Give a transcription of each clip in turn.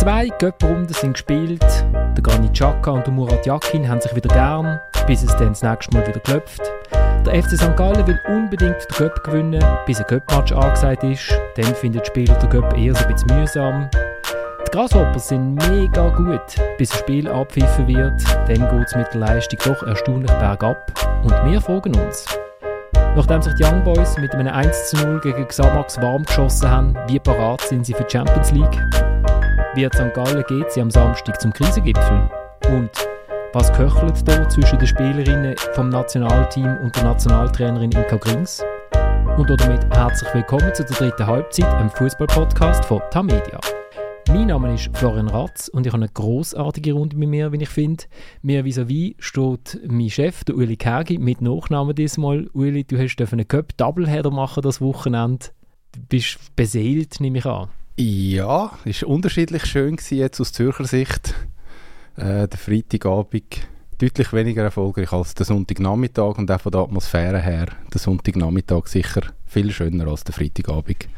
Zwei Göpprunden sind gespielt. Der Granit Xhaka und der Murat Yakin haben sich wieder gern, bis es dann das nächste Mal wieder klopft. Der FC St. Gallen will unbedingt den Göpp gewinnen, bis ein Göpp-Match angesagt ist. Dann findet der Spieler den Göpp eher so ein bisschen mühsam. Die Grasshoppers sind mega gut, bis ein Spiel abpfiffen wird. Dann geht es mit der Leistung doch erstaunlich bergab. Und wir fragen uns, Nachdem sich die Young Boys mit einem 1 0 gegen Xamax warm geschossen haben, wie parat sind sie für die Champions League? Wie St. Gallen geht sie am Samstag zum Krisengipfel? Und was köchelt da zwischen den Spielerinnen vom Nationalteam und der Nationaltrainerin Inka Grings? Und damit herzlich willkommen zu der dritten Halbzeit, einem Fußball-Podcast von Tamedia. Mein Name ist Florian Ratz und ich habe eine großartige Runde mit mir, wie ich finde. Mir vis-à-vis steht mein Chef, der Uli Kergi, mit Nachnamen diesmal. Uli, du hast einen Cup-Doubleheader machen das Wochenende. Du bist beseelt, nehme ich an. Ja, war unterschiedlich schön jetzt aus Zürcher Sicht. Äh, der Freitagabend deutlich weniger erfolgreich als der Sonntagnachmittag und auch von der Atmosphäre her der Sonntagnachmittag sicher viel schöner als der Freitagabend.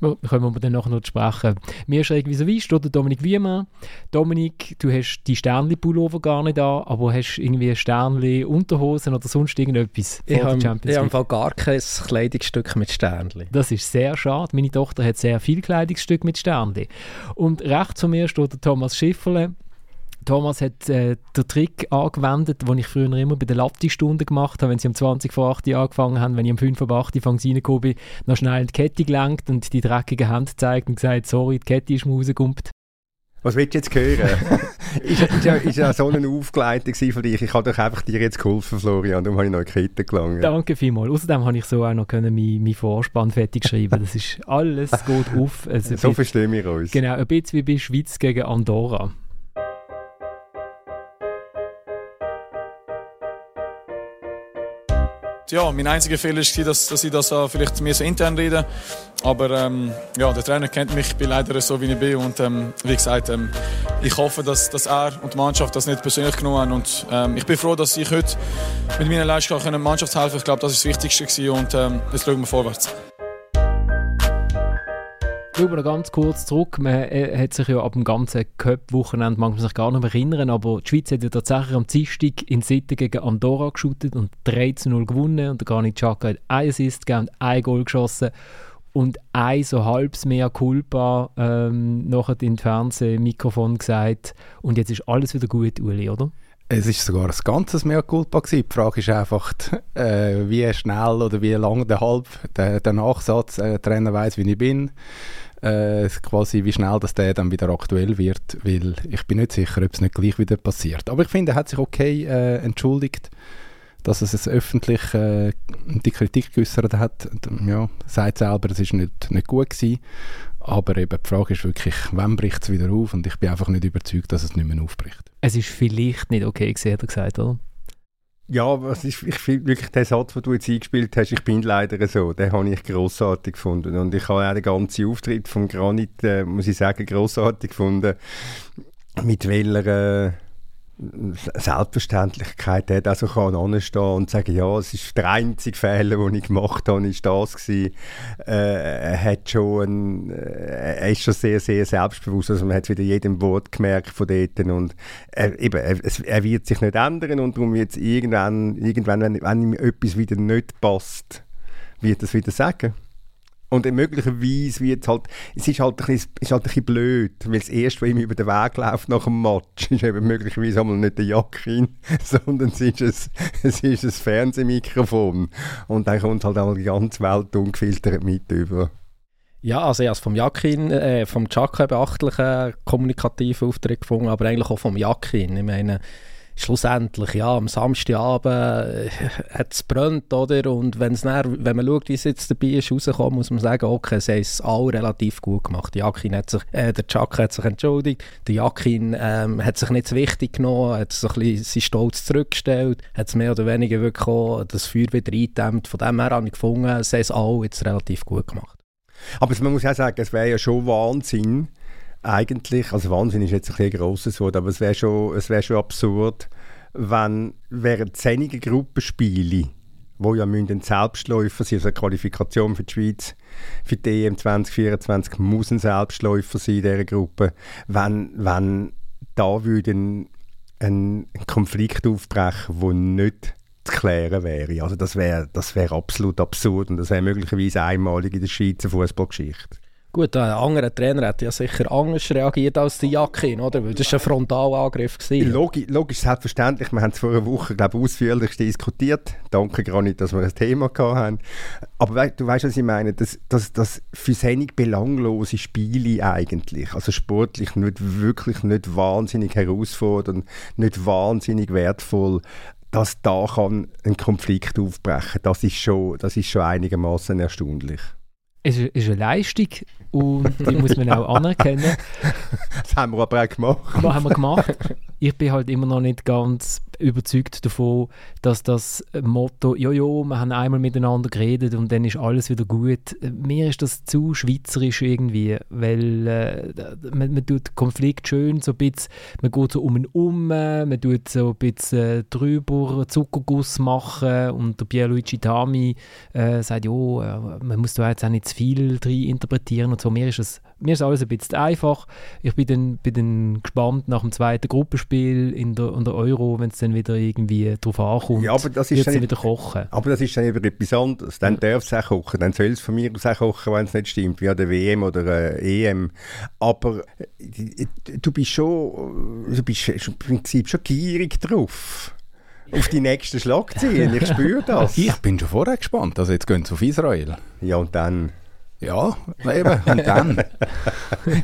Können wir dann nachher noch sprechen. Mir schräg vis-à-vis steht der Dominik Wiemann. Dominik, du hast die Sternli-Pullover gar nicht an, aber hast irgendwie Sternli-Unterhosen oder sonst irgendetwas Ich habe im Fall gar kein Kleidungsstück mit Sternli. Das ist sehr schade. Meine Tochter hat sehr viel Kleidungsstück mit Sternli. Und rechts von mir steht der Thomas Schifferle. Thomas hat äh, den Trick angewendet, den ich früher immer bei der Latte-Stunde gemacht habe, wenn sie um 20 vor 8 Uhr angefangen haben, wenn ich um 5 vor 8 Uhr reingekommen bin, noch schnell die Kette gelenkt und die dreckige Hand gezeigt und gesagt, sorry, die Kette ist mir rausgekommen. Was willst du jetzt hören? ist, ist, ja, ist ja so eine Aufgleitung von dich. Ich habe doch einfach dir jetzt geholfen, Florian, darum habe ich noch eine Kette gelangt. Danke vielmals. Außerdem habe ich so auch noch können meinen mein Vorspann fertig schreiben. Das ist alles gut auf. Also so verstehen wir uns. Genau, ein bisschen wie bei Schweiz gegen Andorra. Ja, mein einziger Fehler war, dass, dass ich das vielleicht mir so intern rede. Aber ähm, ja, der Trainer kennt mich, ich bin leider so, wie ich bin. Und ähm, wie gesagt, ähm, ich hoffe, dass, dass er und die Mannschaft das nicht persönlich genommen haben. Und ähm, ich bin froh, dass ich heute mit meiner Leistung der Mannschaft helfen Ich glaube, das ist das Wichtigste. Gewesen. Und ähm, jetzt schauen wir vorwärts. Schauen wir noch ganz kurz zurück. Man äh, hat sich ja ab dem ganzen Cup-Wochenende, mag man sich gar nicht mehr erinnern, aber die Schweiz hat ja tatsächlich am Dienstag in Sitten gegen Andorra geschootet und 3 zu 0 gewonnen. Und der Granit hat ein Assist gegeben und ein Goal geschossen. Und ein so halbes mehr Culpa ähm, nachher in Fernsehmikrofon gesagt. Und jetzt ist alles wieder gut, Uli, oder? Es ist sogar ein ganzes Mehr Culpa gewesen. Die Frage ist einfach, äh, wie schnell oder wie lang der Halb, der, der Nachsatz, äh, der Trainer weiß, wie ich bin äh, quasi wie schnell dass der dann wieder aktuell wird, weil ich bin nicht sicher, ob es nicht gleich wieder passiert. Aber ich finde, er hat sich okay äh, entschuldigt, dass er es öffentlich äh, die Kritik geäußert hat. Ja, sagt selber, es ist nicht, nicht gut gewesen. Aber eben die Frage ist wirklich, wann bricht es wieder auf? Und ich bin einfach nicht überzeugt, dass es nicht mehr aufbricht. Es ist vielleicht nicht okay gewesen, hat er gesagt, oder? Ja, was ist, ich finde wirklich den Satz, den du jetzt eingespielt hast, ich bin leider so, den habe ich grossartig gefunden. Und ich habe auch den ganzen Auftritt von Granit, äh, muss ich sagen, grossartig gefunden. Mit welcher... Äh, Selbstverständlichkeit hat, also kann anstehen und sagen, ja, es ist der einzige Fehler, den ich gemacht habe, ist das gewesen. Äh, er hat schon, ein, äh, er ist schon sehr, sehr selbstbewusst, also man hat wieder jedem Wort gemerkt von dort und er, eben, er, er wird sich nicht ändern und darum es irgendwann, irgendwann wenn, wenn ihm etwas wieder nicht passt, wird er es wieder sagen. Und möglicherweise wird halt, es ist halt ein bisschen, ist halt ein bisschen blöd, weil das erste, was ihm über den Weg läuft nach dem Match, ist eben möglicherweise einmal nicht der Jackin, sondern es ist ein, es ist ein Fernsehmikrofon. Und dann kommt halt auch die ganze Welt ungefiltert mit über. Ja, also ich habe vom Jackin, äh, vom Chaka beachtlichen kommunikativen Auftritt gefunden, aber eigentlich auch vom Jackin. Ich meine, schlussendlich, ja, am Samstagabend äh, hat es brennt, oder? Und dann, wenn man schaut, wie es jetzt dabei ist, rausgekommen, muss man sagen, okay, sie haben es alle relativ gut gemacht. Jakin hat sich, äh, der Chuck hat sich entschuldigt, der Jakin ähm, hat sich nicht so wichtig genommen, hat sich ein bisschen seinen Stolz zurückgestellt, hat es mehr oder weniger wirklich auch das Feuer wieder eingedämmt. Von dem her habe ich gefunden, sie haben es alle jetzt relativ gut gemacht. Aber man muss auch sagen, es wäre ja schon Wahnsinn, eigentlich, also Wahnsinn ist jetzt ein, ein grosses Wort, aber es wäre schon, wär schon absurd, wenn während zehnigen Gruppenspiele wo ja ein Selbstläufer sein, also eine Qualifikation für die Schweiz für die EM 2024 muss ein Selbstläufer sein in dieser Gruppe. Wenn, wenn da würde ein, ein Konflikt aufbrechen, der nicht zu klären wäre. Also das wäre das wär absolut absurd und das wäre möglicherweise einmalig in der Schweizer Fußballgeschichte. Gut, ein anderer Trainer hätte ja sicher anders reagiert als die Jacke, oder? Weil das war ein Frontalangriff. Logisch, logisch, selbstverständlich. Wir haben es vor einer Woche glaube ausführlich diskutiert. Danke gar nicht, dass wir ein Thema hatten. Aber du weißt, was ich meine? Das, das, das für seine belanglose Spiele eigentlich, also sportlich nicht wirklich nicht wahnsinnig herausfordernd, nicht wahnsinnig wertvoll, dass da kann ein Konflikt aufbrechen. Das ist schon, das ist schon einigermaßen erstaunlich. Es ist eine Leistung und die muss man auch anerkennen. Das haben wir aber auch gemacht. Was haben wir gemacht? Ich bin halt immer noch nicht ganz überzeugt davon, dass das Motto, ja, ja, wir haben einmal miteinander geredet und dann ist alles wieder gut. Mir ist das zu schweizerisch irgendwie, weil äh, man, man tut Konflikt schön so ein bisschen, man geht so um und um, man tut so ein bisschen äh, drüber Zuckerguss machen und der Pierluigi Tami äh, sagt, ja, äh, man muss da jetzt auch nicht zu viel drin interpretieren und so. Mir ist es mir ist alles ein bisschen einfach. Ich bin dann, bin dann gespannt nach dem zweiten Gruppenspiel in der, in der Euro, wenn es dann wieder irgendwie drauf ankommt, ja, aber das ist dann wieder kochen. Aber das ist dann eben etwas anderes. Dann darf es auch kochen. Dann soll es von mir aus auch kochen, wenn es nicht stimmt, wie an der WM oder äh, EM. Aber äh, du bist schon, du bist im Prinzip schon gierig drauf auf die nächsten Schlagzeilen. Ich spüre das. Ich bin schon vorher gespannt. Also jetzt gehen sie auf Israel. Ja, und dann... Ja, eben. Und dann?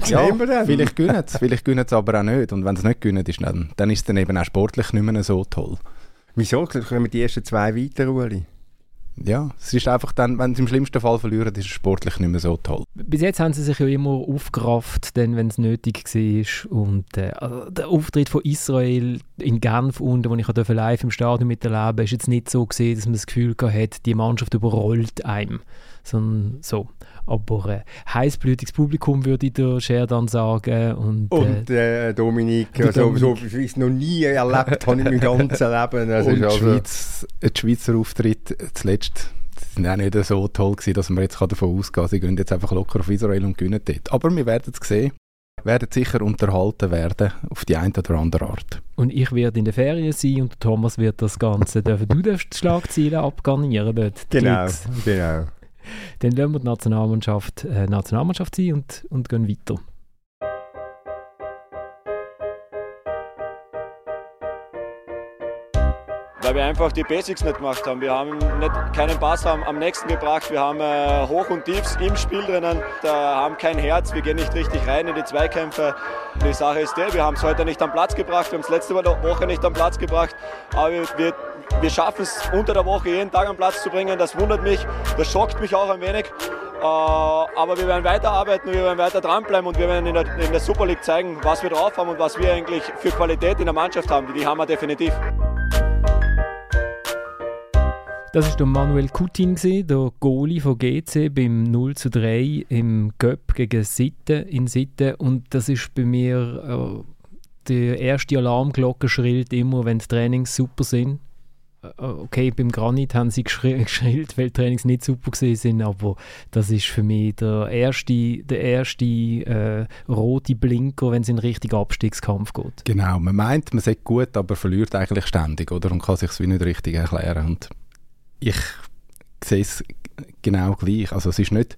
ja, vielleicht gönnen es, vielleicht gönnen es aber auch nicht. Und wenn es nicht gönnen ist, dann, dann ist es dann eben auch sportlich nicht mehr so toll. Wieso? Können wir die ersten zwei weiter, Uli? Ja, es ist einfach dann, wenn sie im schlimmsten Fall verlieren, ist es sportlich nicht mehr so toll. Bis jetzt haben sie sich ja immer aufgerafft, wenn es nötig war. Und äh, also der Auftritt von Israel in Genf unten, wo ich live im Stadion miterleben ist jetzt nicht so gesehen, dass man das Gefühl hatte, die Mannschaft überrollt einem. Sondern so. Aber äh, heißblütiges Publikum würde ich der Scherdan sagen. Und, und äh, Dominik, also, Dominik. so wie ich es noch nie erlebt habe in meinem ganzen Leben. Also und also Schweiz, der Schweizer Auftritt zuletzt sind auch nicht so toll gewesen, dass man jetzt davon ausgehen kann, sie gehen jetzt einfach locker auf Israel und gewinnen dort. Aber wir werden es sehen werden sicher unterhalten werden auf die eine oder andere Art. Und ich werde in der Ferien sein und Thomas wird das Ganze dürfen. Du darfst die Schlagzeilen abgarnieren dort. Genau, genau. Dann lassen wir die Nationalmannschaft äh, Nationalmannschaft sein und, und gehen weiter. weil wir einfach die Basics nicht gemacht haben. Wir haben nicht, keinen Pass am, am nächsten gebracht, wir haben äh, Hoch und Tiefs im Spiel drinnen, da haben kein Herz, wir gehen nicht richtig rein in die Zweikämpfe. Die Sache ist die, wir haben es heute nicht am Platz gebracht, wir haben es letzte Woche nicht am Platz gebracht, aber wir, wir schaffen es unter der Woche jeden Tag am Platz zu bringen. Das wundert mich, das schockt mich auch ein wenig. Äh, aber wir werden weiterarbeiten, wir werden weiter dranbleiben und wir werden in der, in der Super League zeigen, was wir drauf haben und was wir eigentlich für Qualität in der Mannschaft haben. Die haben wir definitiv. Das war Manuel Coutin, der Goalie von GC beim 0 zu 3 im Göpp gegen Sitten in Sitten. Und das ist bei mir, äh, die erste Alarmglocke schrillt immer, wenn die Trainings super sind. Äh, okay, beim Granit haben sie geschrillt, weil die Trainings nicht super sind, aber das ist für mich der erste, der erste äh, rote Blinker, wenn es in Richtung Abstiegskampf geht. Genau, man meint, man sagt gut, aber verliert eigentlich ständig, oder? Und kann sich es nicht richtig erklären. Und ich sehe es genau gleich. Also es ist nicht,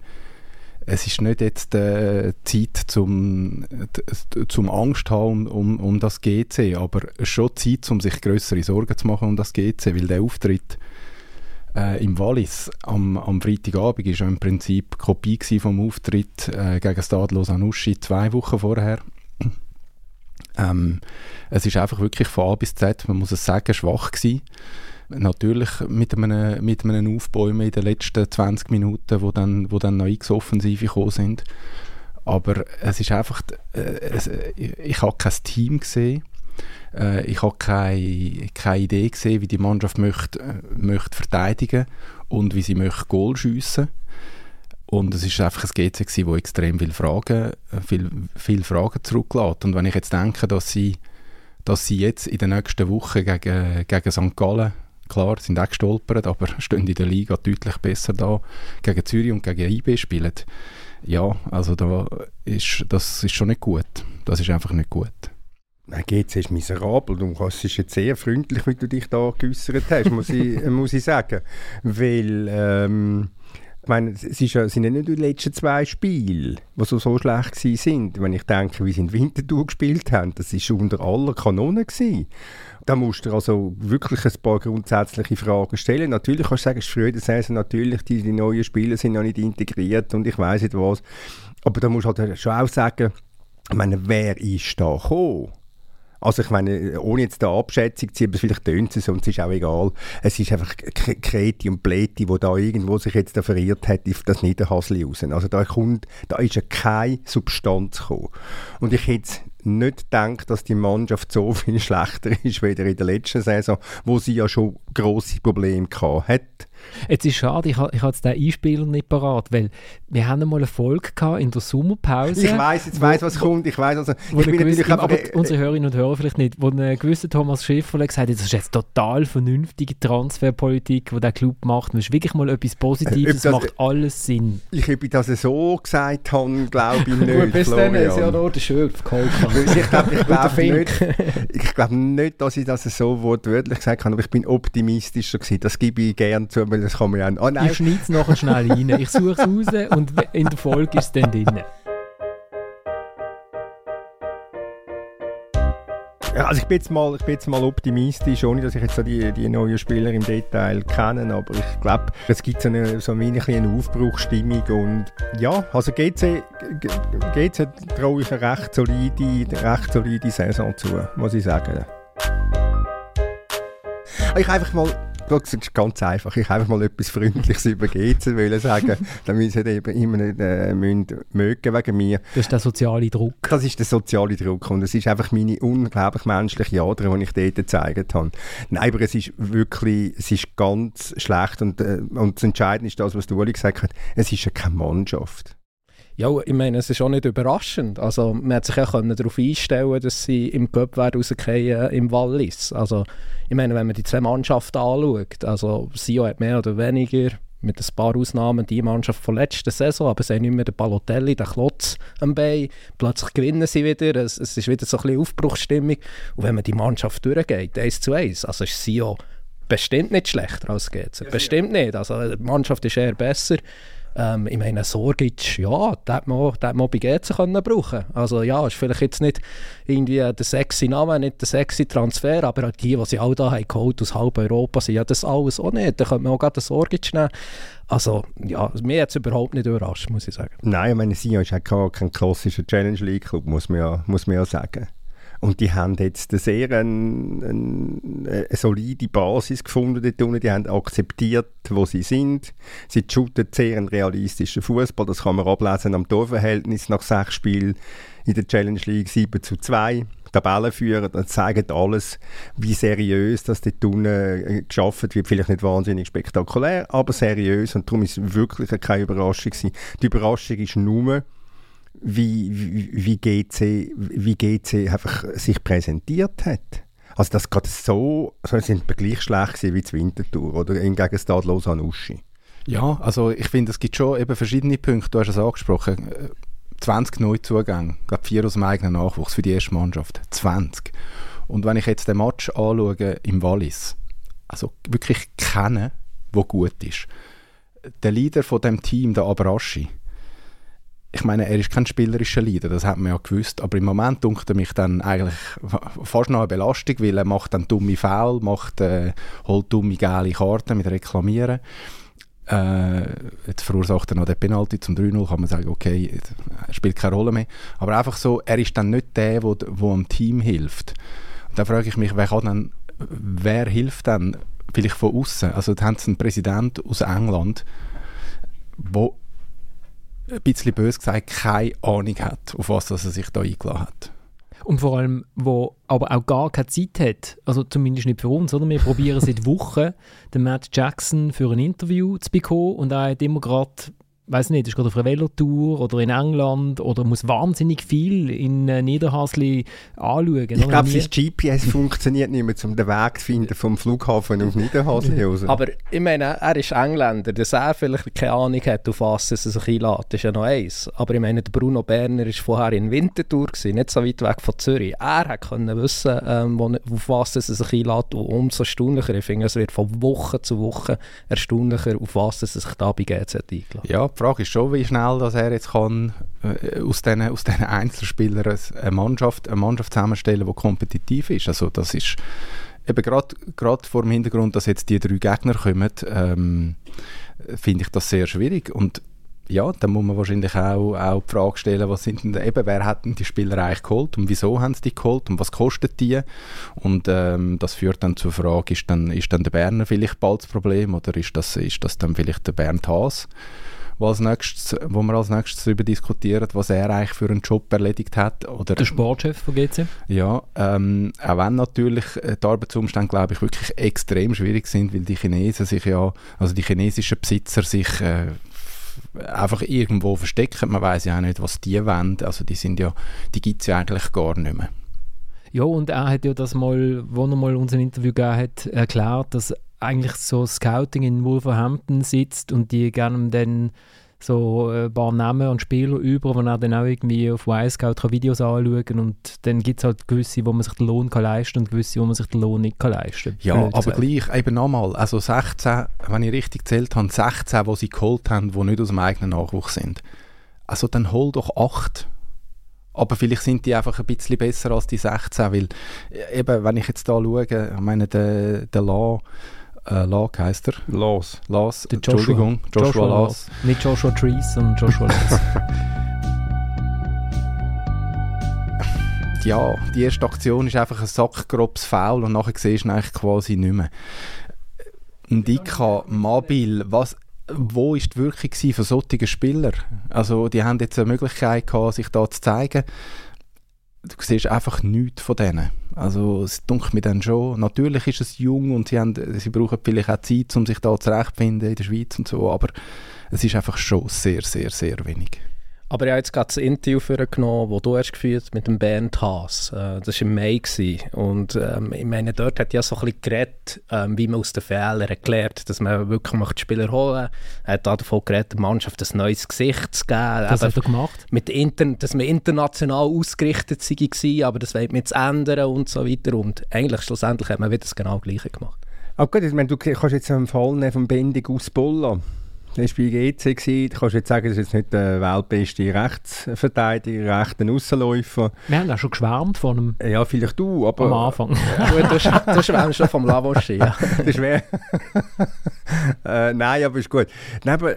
es ist nicht jetzt äh, Zeit zum, zum Angst haben um, um das GC, aber ist schon Zeit, um sich größere Sorgen zu machen um das GC, weil der Auftritt äh, im Wallis am, am Freitagabend war ja im Prinzip Kopie vom Auftritt äh, gegen Stadlos Anuschi zwei Wochen vorher. Ähm, es ist einfach wirklich von A bis Z, man muss es sagen, schwach gewesen. Natürlich mit einem, mit einem Aufbäumen in den letzten 20 Minuten, wo dann, wo dann noch X-Offensive gekommen sind. Aber es ist einfach, äh, es, ich, ich habe kein Team gesehen. Äh, ich habe keine, keine Idee gesehen, wie die Mannschaft möchte, äh, möchte verteidigen und wie sie möchte Goal schiessen. Und es ist einfach ein GC gewesen, wo extrem viele Fragen, äh, viel, viel Fragen zurücklässt. Und wenn ich jetzt denke, dass sie, dass sie jetzt in den nächsten Wochen gegen, gegen St. Gallen Klar, sind auch gestolpert, aber stehen in der Liga deutlich besser da. Gegen Zürich und gegen IB spielen. Ja, also da ist, das ist schon nicht gut. Das ist einfach nicht gut. Nein, GC ist miserabel. Du es ist jetzt sehr freundlich, wie du dich da geäußert hast, muss ich, muss ich sagen. Weil, ähm, ich meine, es ist ja, sind ja nicht die letzten zwei Spiele, die so, so schlecht sind. Wenn ich denke, wie sie in Winterthur gespielt haben, das war unter aller Kanonen. Gewesen. Da musst du also wirklich ein paar grundsätzliche Fragen stellen. Natürlich kannst du sagen, es ist früh Saison, natürlich, die, die neuen Spieler sind noch nicht integriert und ich weiß nicht was. Aber da musst du halt schon auch sagen, ich meine, wer ist da gekommen? Also ich meine, ohne jetzt eine Abschätzung zu ziehen, aber vielleicht tönt es und es ist auch egal. Es ist einfach Kreti und Pleti, wo da irgendwo sich jetzt da verirrt hat, auf das Niederhasli raus. Also da kommt, da ist ja keine Substanz gekommen. Und ich hätte nicht gedacht, dass die Mannschaft so viel schlechter ist, wie in der letzten Saison, wo sie ja schon grosse Probleme hatte. Jetzt ist schade, ich habe ich jetzt den Einspieler nicht parat, weil wir haben einmal eine Folge in der Sommerpause. Ich weiß, jetzt weiß, was kommt. Ich weiß, also, ich bin aber äh, unsere Hörerinnen und Hörer vielleicht nicht, wo ein gewisser Thomas Schäfer gesagt hat, das ist jetzt total vernünftige Transferpolitik, die der Club macht. Das ist wirklich mal etwas Positives, das macht alles Sinn. Ich habe das so gesagt habe, glaube ich nicht. Gut, bis dann ist ja nur der Schürf geholfen. Ich glaube ich glaub nicht, ich glaub nicht, dass ich das so wortwörtlich gesagt habe, aber ich bin optimistischer gewesen. Das gebe ich gerne zu, weil das kann man ja auch... Oh, nein. Ich schneide es nachher schnell rein. Ich suche es raus und in der Folge ist es dann drin. Also ich bin, jetzt mal, ich bin jetzt mal optimistisch, ohne dass ich jetzt die, die neuen Spieler im Detail kenne, aber ich glaube, es gibt so eine, so eine, eine Aufbruchsstimmung und ja, also GC, GC traue ich eine recht solide, recht solide Saison zu, muss ich sagen. Ich einfach mal das ist ganz einfach. Ich einfach mal etwas Freundliches über GC wollen sagen, damit sie eben immer nicht äh, mögen wegen mir. Das ist der soziale Druck. Das ist der soziale Druck und es ist einfach meine unglaublich menschliche Ader, die ich dort gezeigt habe. Nein, aber es ist wirklich, es ist ganz schlecht und, äh, und das Entscheidende ist das, was du Uli gesagt hast, es ist ja keine Mannschaft. Ja, ich meine, es ist auch nicht überraschend. Also, man hat sich ja darauf einstellen dass sie im Cup rausgehen im Wallis. Also, ich meine, wenn man die zwei Mannschaften anschaut, also Sio hat mehr oder weniger, mit ein paar Ausnahmen, die Mannschaft von letzter Saison, aber sie haben nicht mehr den Balotelli, den Klotz am Bein. Plötzlich gewinnen sie wieder, es, es ist wieder so ein bisschen Aufbruchsstimmung. Und wenn man die Mannschaft durchgeht, eins zu eins, also ist Sio bestimmt nicht schlechter als GC. Bestimmt nicht. Also die Mannschaft ist eher besser. Ähm, ich meine, Sorgic, ja, den man, man bei GC können brauchen Also ja, ist vielleicht jetzt nicht irgendwie der sexy Name, nicht der sexy Transfer, aber die, die sie all da haben geholt aus halb Europa, sind ja das alles auch nicht. Da könnte man auch gerade Sorgic nehmen. Also, ja, mir hat es überhaupt nicht überrascht, muss ich sagen. Nein, ich meine, Sion ist auch kein klassischer Challenge League Club, muss man ja, muss man ja sagen. Und die haben jetzt eine sehr eine, eine, eine solide Basis gefunden dort unten. Die haben akzeptiert, wo sie sind. Sie shooten sehr einen realistischen Fußball. Das kann man ablesen am Torverhältnis nach sechs Spielen in der Challenge League 7 zu 2. Tabellenführer, das zeigt alles, wie seriös das dort unten äh, geschafft wird. Vielleicht nicht wahnsinnig spektakulär, aber seriös. Und darum ist es wirklich keine Überraschung gewesen. Die Überraschung ist nur, wie, wie, GC, wie GC einfach sich präsentiert hat. Also das gerade so, so sind wir gleich schlecht wie die Wintertour oder im Gegenteil Lausanne Uschi. Ja, also ich finde, es gibt schon eben verschiedene Punkte, du hast es angesprochen, 20 Neuzugänge, gerade vier aus dem eigenen Nachwuchs für die erste Mannschaft, 20. Und wenn ich jetzt den Match anschaue im Wallis, also wirklich kennen, wo gut ist. Der Leader von dem Team, der Abraschi, ich meine, er ist kein spielerischer Leader, das hat man ja gewusst, aber im Moment dunkte mich dann eigentlich fast noch eine Belastung, weil er macht dann dumme Foul, macht, äh, holt dumme gelbe Karten mit Reklamieren. Äh, jetzt verursacht er noch den Penalty zum 3-0, kann man sagen, okay, er spielt keine Rolle mehr. Aber einfach so, er ist dann nicht der, der dem Team hilft. Da frage ich mich, wer, kann dann, wer hilft dann vielleicht von außen? Also da haben sie einen Präsident aus England, der ein bisschen bös gesagt, keine Ahnung hat, auf was er sich da eingeladen hat. Und vor allem, wo aber auch gar keine Zeit hat, also zumindest nicht für uns, oder? Wir probieren seit Wochen, den Matt Jackson für ein Interview zu bekommen und er hat immer gerade weiß nicht, ist gerade auf einer Velotour oder in England oder muss wahnsinnig viel in äh, Niederhasli anschauen. Ich glaube, sein GPS funktioniert nicht mehr, um den Weg zu finden vom Flughafen auf Niederhasli raus. Aber ich meine, er ist Engländer, dass er vielleicht keine Ahnung hat, auf was er sich einlädt, ist ja noch eins. Aber ich meine, der Bruno Berner war vorher in Winterthur, gewesen, nicht so weit weg von Zürich. Er können wissen, ähm, wo, auf was er sich einlädt und umso erstaunlicher. Ich finde, es wird von Woche zu Woche erstaunlicher, auf was er sich da bei GZ eingeladen Ja, die Frage ist schon, wie schnell dass er jetzt kann, äh, aus diesen aus den Einzelspielern eine Mannschaft, eine Mannschaft zusammenstellen, die kompetitiv ist. Also das ist eben gerade vor dem Hintergrund, dass jetzt die drei Gegner kommen, ähm, finde ich das sehr schwierig. Und ja, dann muss man wahrscheinlich auch, auch die Frage stellen, was sind denn, eben, wer hat denn die Spieler eigentlich geholt und wieso haben sie die geholt und was kostet die? Und ähm, das führt dann zur Frage, ist dann, ist dann der Berner vielleicht bald das Problem oder ist das, ist das dann vielleicht der Bernd Haas? Wo, als nächstes, wo wir als nächstes darüber diskutieren, was er eigentlich für einen Job erledigt hat. Oder, der Sportchef von GC? Ja, ähm, auch wenn natürlich äh, die Arbeitsumstände, glaube ich, wirklich extrem schwierig sind, weil die Chinesen sich ja, also die chinesischen Besitzer sich äh, einfach irgendwo verstecken. Man weiß ja auch nicht, was die wollen. Also die sind ja, die gibt es ja eigentlich gar nicht mehr. Ja, und er hat ja das mal, wo er mal uns ein Interview gegeben hat, erklärt, dass eigentlich so Scouting in Wolverhampton sitzt und die gerne dann so ein paar Namen und Spieler über, wo er dann auch irgendwie auf Y-Scout Videos anschauen kann und dann gibt es halt gewisse, wo man sich den Lohn kann leisten und gewisse, wo man sich den Lohn nicht kann leisten Ja, aber gesagt. gleich, eben nochmal, also 16, wenn ich richtig gezählt habe, 16, die sie geholt haben, die nicht aus dem eigenen Nachwuchs sind. Also dann hol doch 8 aber vielleicht sind die einfach ein bisschen besser als die 16, weil eben, wenn ich jetzt da schaue, ich meine, der, der Law, äh, Locke heißt er. Los. Los. Entschuldigung, Joshua, Joshua Los. Nicht Joshua Trees, sondern Joshua Los. ja, die erste Aktion ist einfach ein sackgrobes Foul und nachher siehst du eigentlich quasi nicht mehr. Ndika, Mabil, was, wo ist die Wirkung von solchen Spielern? Also die haben jetzt eine Möglichkeit gehabt, sich da zu zeigen. Du siehst einfach nichts von denen. Also es dunkelt mir dann schon, natürlich ist es jung und sie, haben, sie brauchen vielleicht auch Zeit, um sich da zurechtzufinden in der Schweiz und so, aber es ist einfach schon sehr, sehr, sehr wenig. Aber ich habe jetzt gerade das Interview genommen, das du hast geführt mit dem Bernd Haas. Äh, das war im Mai. Gewesen. Und ähm, ich meine, dort hat ja so ein bisschen geredet, ähm, wie man aus den Fehlern erklärt, dass man wirklich macht Spieler holen Er hat davon geredet, der Mannschaft ein neues Gesicht zu geben. Das hat er gemacht? Mit Inter dass man international ausgerichtet war, aber das wollte man jetzt ändern und so weiter. Und eigentlich schlussendlich hat man wieder das genau Gleiche gemacht. Aber gut, ich meine, du kannst jetzt einen Fall nehmen vom Bendig aus Bolla das war bei GC. Gewesen. Du kannst jetzt sagen, das ist jetzt nicht der weltbeste Rechtsverteidiger, rechter Aussenläufer. Wir haben auch schon geschwärmt von einem. Ja, vielleicht du, aber... Am Anfang. du, du schwärmst schon vom Lavosche, ja. das wäre... äh, nein, aber ist gut. Nein, aber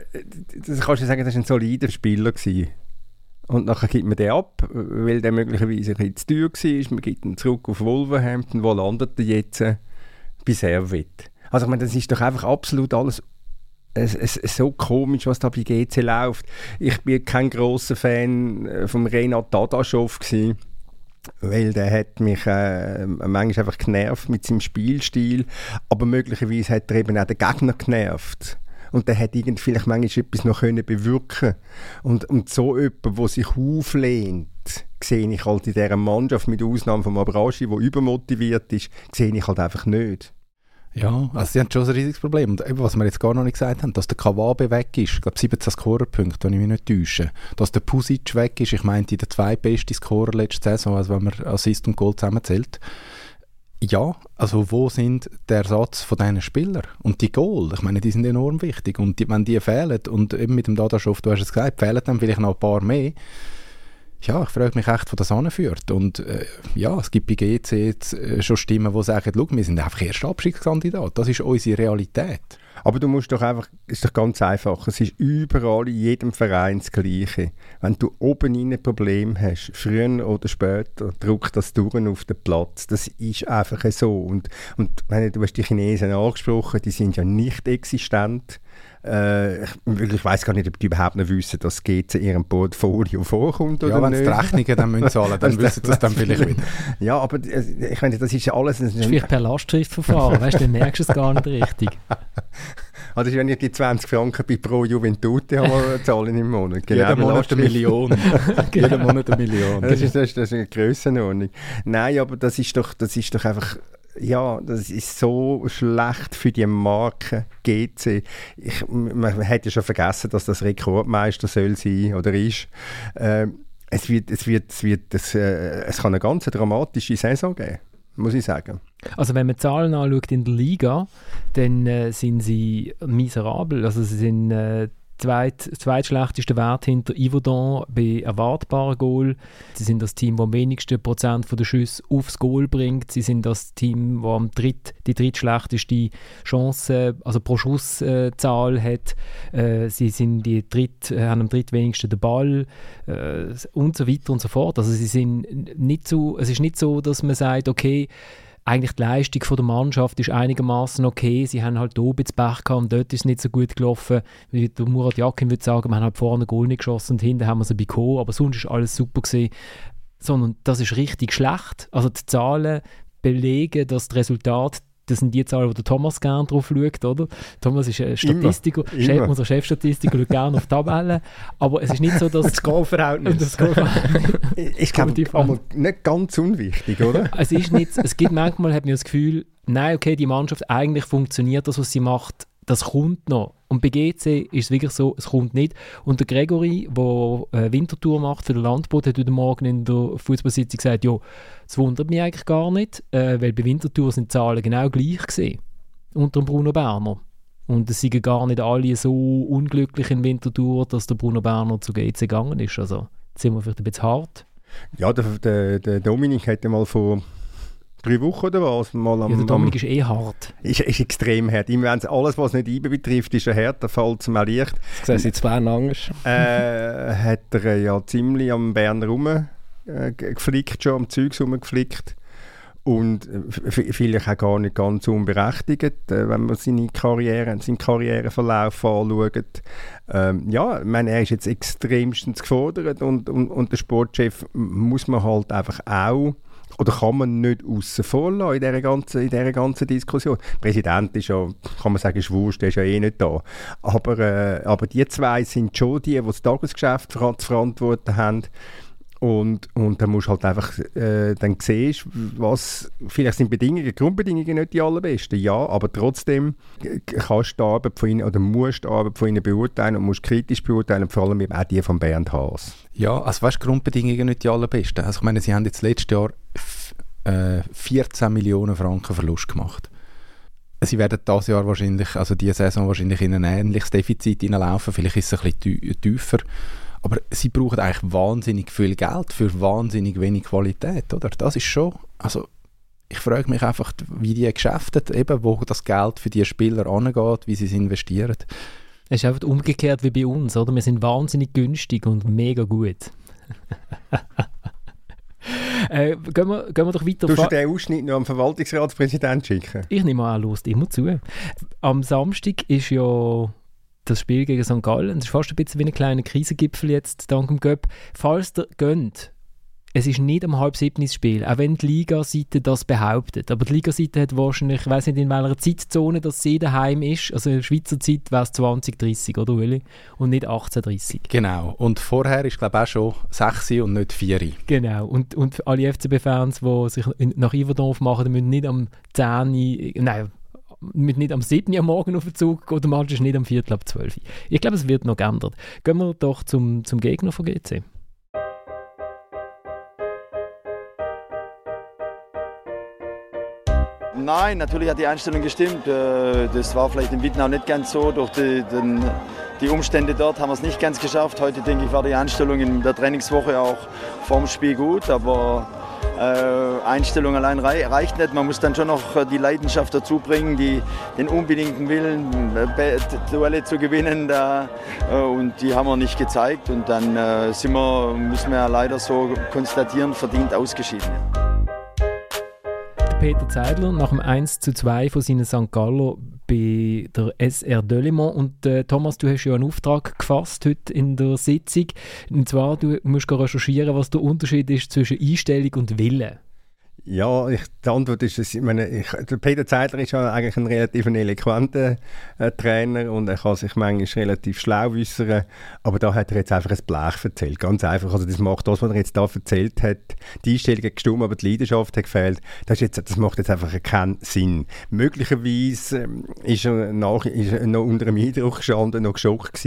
das kannst du sagen, das war ein solider Spieler. Gewesen. Und nachher gibt man den ab, weil der möglicherweise ein bisschen zu teuer war. Man gibt ihn zurück auf Wolverhampton. Wo landet er jetzt? Bei Servet. Also ich meine, das ist doch einfach absolut alles es, es so komisch, was da bei GC läuft. Ich bin kein großer Fan äh, von Renat Dadaschow gewesen, weil der hat mich äh, manchmal einfach genervt mit seinem Spielstil, aber möglicherweise hat er eben auch den Gegner genervt. Und der hat irgendwie vielleicht manchmal etwas noch können bewirken und, und so jemand, der sich auflehnt, sehe ich halt in dieser Mannschaft, mit Ausnahme von Abrashi, der übermotiviert ist, sehe ich halt einfach nicht. Ja, also sie haben schon ein riesiges Problem. Und eben, was wir jetzt gar noch nicht gesagt haben, dass der Kawabe weg ist, ich glaube 17 Scorerpunkte, wenn ich mich nicht täusche. Dass der Pusic weg ist, ich meinte der zweitbeste Scorer letzte Saison, also wenn man Assist und Goal zusammenzählt. Ja, also wo sind der Ersatz von diesen Spielern? Und die Goal, ich meine, die sind enorm wichtig. Und die, wenn die fehlen, und eben mit dem Dadaschow, du hast es gesagt, fehlen dann vielleicht noch ein paar mehr, ja, ich frage mich echt, wo das anführt. Und äh, ja, es gibt bei GC jetzt, äh, schon Stimmen, die sagen, schau, wir sind einfach erster Abstiegskandidat. Das ist unsere Realität. Aber du musst doch einfach, es ist doch ganz einfach, es ist überall in jedem Verein das Gleiche. Wenn du oben ein Problem hast, früher oder später, drückt das durch auf den Platz. Das ist einfach so. Und, und wenn du hast die Chinesen angesprochen, die sind ja nicht existent äh, ich, ich weiß gar nicht, ob die überhaupt noch wissen, dass GC in ihrem Portfolio vorkommt oder ja, wenn sie die Rechnungen dann müssen zahlen dann wissen sie das dann vielleicht wieder. Ja, aber äh, ich meine, das ist ja alles... Das ist vielleicht per Lastschriftverfahren, weißt du, dann merkst du es gar nicht richtig. Also wenn ich die 20 Franken bei Pro Juventute habe, zahlen im Monat. Genau, Jeden Monat eine Million. Jeden Monat eine Million. Das ist, das, das ist eine Grössenordnung. Nein, aber das ist doch, das ist doch einfach ja, das ist so schlecht für die Marke GC. Ich, man hätte ja schon vergessen, dass das Rekordmeister soll sein oder ist. Ähm, es, wird, es, wird, es, wird, es, äh, es kann eine ganz dramatische Saison geben, muss ich sagen. Also wenn man Zahlen anschaut in der Liga, dann äh, sind sie miserabel. Also sie sind äh, zweit, zweitschlechteste Wert hinter Yverdon bei erwartbaren Goal. Sie sind das Team, das am wenigsten Prozent der Schüsse aufs Goal bringt. Sie sind das Team, das am dritt, die drittschlechteste Chance, also pro Schusszahl äh, hat. Äh, sie sind die dritt, äh, haben am drittwenigsten den Ball äh, und so weiter und so fort. Also sie sind nicht so, es ist nicht so, dass man sagt, okay, eigentlich die Leistung der Mannschaft ist einigermaßen okay. Sie haben halt oben das Pech gehabt und dort ist es nicht so gut gelaufen. Wie der Murat Yakin würde sagen, wir haben halt vorne Goal nicht geschossen und hinten haben wir sie bekommen, aber sonst ist alles super gewesen. Sondern das ist richtig schlecht. Also die Zahlen belegen, dass das Resultat das sind die Zahlen, wo der Thomas gerne drauf schaut, oder? Thomas ist ein Statistiker, immer, Chef, unser Chefstatistiker, schaut gerne auf Tabellen, aber es ist nicht so, dass... das Goalverhältnis. Das Goalverhältnis. ich glaube, aber nicht ganz unwichtig, oder? es ist nicht, es gibt manchmal, hat man das Gefühl, nein, okay, die Mannschaft, eigentlich funktioniert das, was sie macht, das kommt noch. Und bei GC ist es wirklich so, es kommt nicht. Und der Gregory, der äh, Wintertour macht für den Landboot, hat heute Morgen in der Fußballsitzung gesagt, ja, das wundert mich eigentlich gar nicht, äh, weil bei Wintertour sind die Zahlen genau gleich gesehen unter Bruno Berner. Und es sind gar nicht alle so unglücklich in Wintertour, dass der Bruno Berner zu GC gegangen ist. Also, jetzt sind wir vielleicht ein bisschen hart. Ja, der, der, der Dominik ja mal vor drei Wochen oder was? Mal am, ja, der Dominik ist eh hart. Ist, ist extrem hart. Immer alles, was nicht IBE betrifft, ist ein härter Fall zum leicht. Das sehen Sie zwei anders. Äh, hat er ja ziemlich am Bern rum äh, geflickt, schon am Zeug rumgeflickt. Und äh, vielleicht auch gar nicht ganz unberechtigt, äh, wenn man seine Karriere, seinen Karriereverlauf anschaut. Ähm, ja, ich meine, er ist jetzt extremstens gefordert und, und, und der Sportchef muss man halt einfach auch oder kann man nicht außen vor lassen in dieser ganzen, in dieser ganzen Diskussion? Der Präsident ist ja, kann man sagen, ist wurscht, der ist ja eh nicht da. Aber, äh, aber die zwei sind schon die, die das Tagesgeschäft zu verantworten haben. Und, und dann musst du halt einfach äh, dann siehst, was, vielleicht sind Bedingungen, Grundbedingungen nicht die allerbesten, ja, aber trotzdem kannst du die Arbeit von ihnen oder musst die Arbeit von ihnen beurteilen und musst kritisch beurteilen, vor allem eben auch die von Bernd Haas. Ja, also weißt Grundbedingungen nicht die allerbesten. Also ich meine, sie haben jetzt letztes Jahr äh, 14 Millionen Franken Verlust gemacht. Sie werden dieses Jahr wahrscheinlich, also diese Saison wahrscheinlich in ein ähnliches Defizit hineinlaufen, vielleicht ist es ein bisschen tiefer. Aber sie brauchen eigentlich wahnsinnig viel Geld für wahnsinnig wenig Qualität, oder? Das ist schon, also ich frage mich einfach, wie die Geschäfte, eben, wo das Geld für die Spieler angeht, wie sie es investieren. Es ist einfach umgekehrt wie bei uns, oder? Wir sind wahnsinnig günstig und mega gut. äh, gehen, wir, gehen wir doch weiter. Du du den Ausschnitt noch am Verwaltungsratspräsidenten schicken? Ich nehme an, Lust immer zu. Am Samstag ist ja das Spiel gegen St. Gallen. Es ist fast ein bisschen wie ein kleiner Krisengipfel jetzt, dank dem Göpp. Falls der gönnt, es ist nicht am halb sieben Spiel, auch wenn die Liga-Seite das behauptet. Aber die Liga-Seite hat wahrscheinlich, ich weiß nicht in welcher Zeitzone das sie daheim ist. Also in Schweizer Zeit wäre es 2030, oder Willi? Und nicht 1830. Genau. Und vorher ist glaube ich auch schon 6 und nicht 4. Genau. Und, und alle FCB-Fans, die sich nach Iverdorf machen, müssen nicht am 10, nein, mit nicht am 7. am Morgen auf den Zug oder manchmal nicht am Viertel ab 12. Ich glaube, es wird noch geändert. Gehen wir doch zum, zum Gegner von GC. Nein, natürlich hat die Einstellung gestimmt. Äh, das war vielleicht in Wittenau nicht ganz so. Durch die, den, die Umstände dort haben wir es nicht ganz geschafft. Heute, denke ich, war die Einstellung in der Trainingswoche auch vorm Spiel gut. Aber äh, Einstellung allein reicht nicht. Man muss dann schon noch äh, die Leidenschaft dazu bringen, die, den unbedingten Willen, äh, Duelle zu gewinnen. Da, äh, und die haben wir nicht gezeigt. Und dann äh, wir, müssen wir leider so konstatieren, verdient ausgeschieden. Peter Zeidler nach dem 1 zu 2 von seinen St. Gallo bei der SR Delemont. Und äh, Thomas, du hast ja einen Auftrag gefasst heute in der Sitzung. Und zwar, du musst recherchieren, was der Unterschied ist zwischen Einstellung und Wille. Ja, ich, die Antwort ist, ich meine, ich, Peter Zeidler ist ja eigentlich ein relativ eloquenter äh, Trainer und er kann sich manchmal relativ schlau äußern, aber da hat er jetzt einfach ein Blech erzählt, ganz einfach. Also das macht das, was er jetzt da erzählt hat, die Einstellung hat gestimmt, aber die Leidenschaft hat gefehlt, das, jetzt, das macht jetzt einfach keinen Sinn. Möglicherweise ähm, ist, er nach, ist er noch unter dem Eindruck gestanden, noch geschockt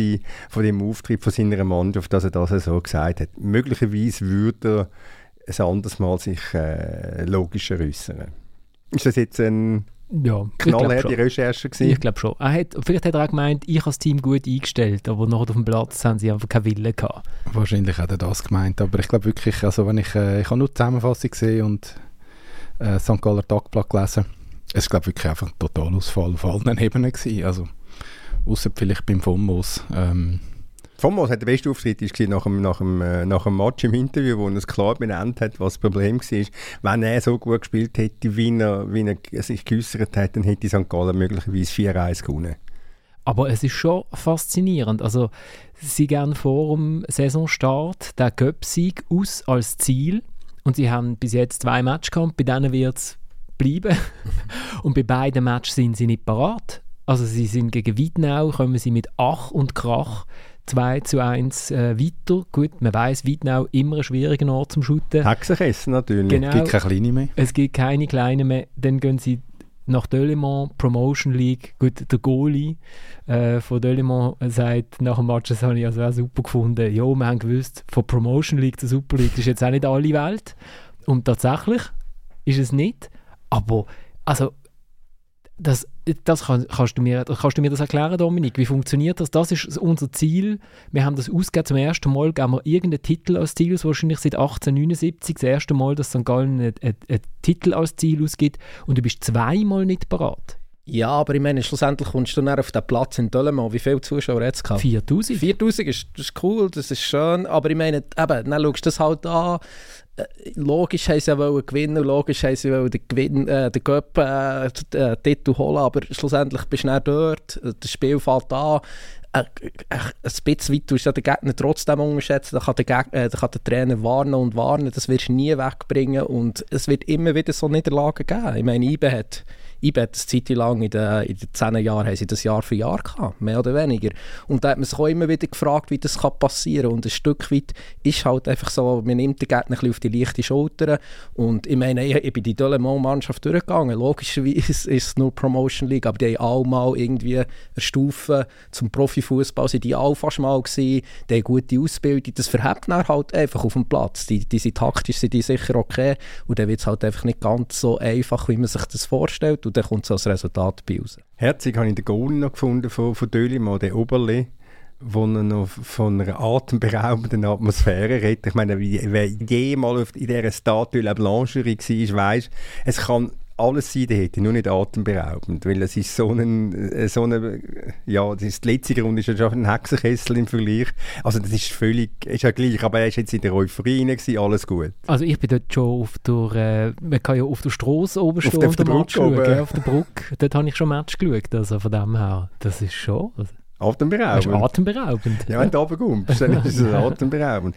von dem Auftritt von seiner Mannschaft, dass er das so gesagt hat. Möglicherweise würde er ein anderes Mal sich äh, logischer äußern. Ist das jetzt ein ja, knallharte Recherche gewesen? Ich glaube schon. Er hat, vielleicht hat er auch gemeint, ich habe das Team gut eingestellt, aber nachher auf dem Platz haben sie einfach keinen Willen gehabt. Wahrscheinlich hat er das gemeint, aber ich glaube wirklich, also wenn ich, äh, ich habe nur die Zusammenfassung gesehen und äh, St. Galler Tagblatt gelesen, es ist glaube wirklich einfach ein Totalausfall auf allen Ebenen gewesen, also außer vielleicht beim Fomos. Ähm, Thomas hat der beste Auftritt ist nach dem, nach, dem, äh, nach dem Match im Interview, wo er es klar benannt hat, was das Problem war. Wenn er so gut gespielt hätte, wie er, wie er sich geäußert hat, dann hätte St. Gallen möglicherweise 4-1 gewonnen. Aber es ist schon faszinierend. Also, sie gehen vor dem Saisonstart den Göpsieg aus als Ziel. Und sie haben bis jetzt zwei Matches gehabt, bei denen wird es bleiben. und bei beiden Matches sind sie nicht parat. Also sie sind gegen Wiednau, kommen sie mit Ach und Krach 2 zu 1 äh, weiter. Gut, man weiß Wiednau immer ein schwieriger Ort zum Shooten. Hexenkissen natürlich. Genau, es gibt keine kleine mehr. Es gibt keine kleinen mehr. Dann gehen sie nach Delimont, Promotion League. Gut, der Goalie äh, von Delimont sagt nach dem Match, das habe ich also auch super gefunden. Ja, wir haben gewusst, von Promotion League zur Super League, das ist jetzt auch nicht alle Welt. Und tatsächlich ist es nicht. Aber, also, das, das kann, kannst, du mir, kannst du mir das erklären, Dominik? Wie funktioniert das? Das ist unser Ziel. Wir haben das ausgegeben. Zum ersten Mal geben wir irgendeinen Titel als Ziel aus, wahrscheinlich seit 1879. Das erste Mal, dass St. Gallen einen, einen, einen Titel als Ziel ausgibt. Und du bist zweimal nicht parat. Ja, aber ich meine, schlussendlich kommst du dann auf den Platz in Dölemann. Wie viele Zuschauer hat es gehabt? 4000. 4000 ist, ist cool, das ist schön. Aber ich meine, eben, dann schaust du das halt an. Äh, logisch haben sie ja gewinnen, logisch haben sie wollen den, Gewinn, äh, den Cup äh, den Titel holen, aber schlussendlich bist du nicht dort, das Spiel fällt an. Äh, äh, ein bisschen weit du den Gegner trotzdem unterschätzen, da kann, der äh, da kann der Trainer warnen und warnen, das wirst du nie wegbringen und es wird immer wieder so Niederlagen geben. Ich meine, IBE hat IBE hat eine Zeit lang, in den, in den 10 Jahren, haben sie das Jahr für Jahr gehabt, mehr oder weniger. Und da hat man sich auch immer wieder gefragt, wie das kann passieren kann. Und ein Stück weit ist halt einfach so, man nimmt den Gegner ein bisschen auf die leichte Schulter. Und ich meine, ich, ich bin die Delemont-Mannschaft durchgegangen. Logischerweise ist es nur Promotion League, aber die haben alle mal irgendwie eine Stufe zum Profifußball, sind die alle fast mal gewesen, die haben gute Ausbildung. Das verhebt dann halt einfach auf dem Platz. Die, die sind taktisch sind die sicher okay und dann wird es halt einfach nicht ganz so einfach, wie man sich das vorstellt. Und und dann kommt so das Resultat bei raus. Herzig habe ich den Goal noch gefunden von, von Dölimo, den Oberle, wo er noch von einer atemberaubenden Atmosphäre redet. Ich meine, wer jemals in dieser Statue La Blancherie war, weiß, es kann alles sein hätte, nur nicht atemberaubend, weil es ist so ein, äh, so eine, ja, das ist, die letzte Runde ist ja schon ein Hexenkessel im Vergleich, also das ist völlig, ist ja gleich, aber er ist jetzt in der Euphorie gewesen, alles gut. Also ich bin dort schon auf der, äh, man kann ja auf der Straße oben stehen auf der, Match schauen, ja, auf der Brücke, dort habe ich schon Match geschaut, also von dem her, das ist schon... Also Atemberaubend. Das ist atemberaubend. Ja, wenn du runterkommst, dann ist es atemberaubend.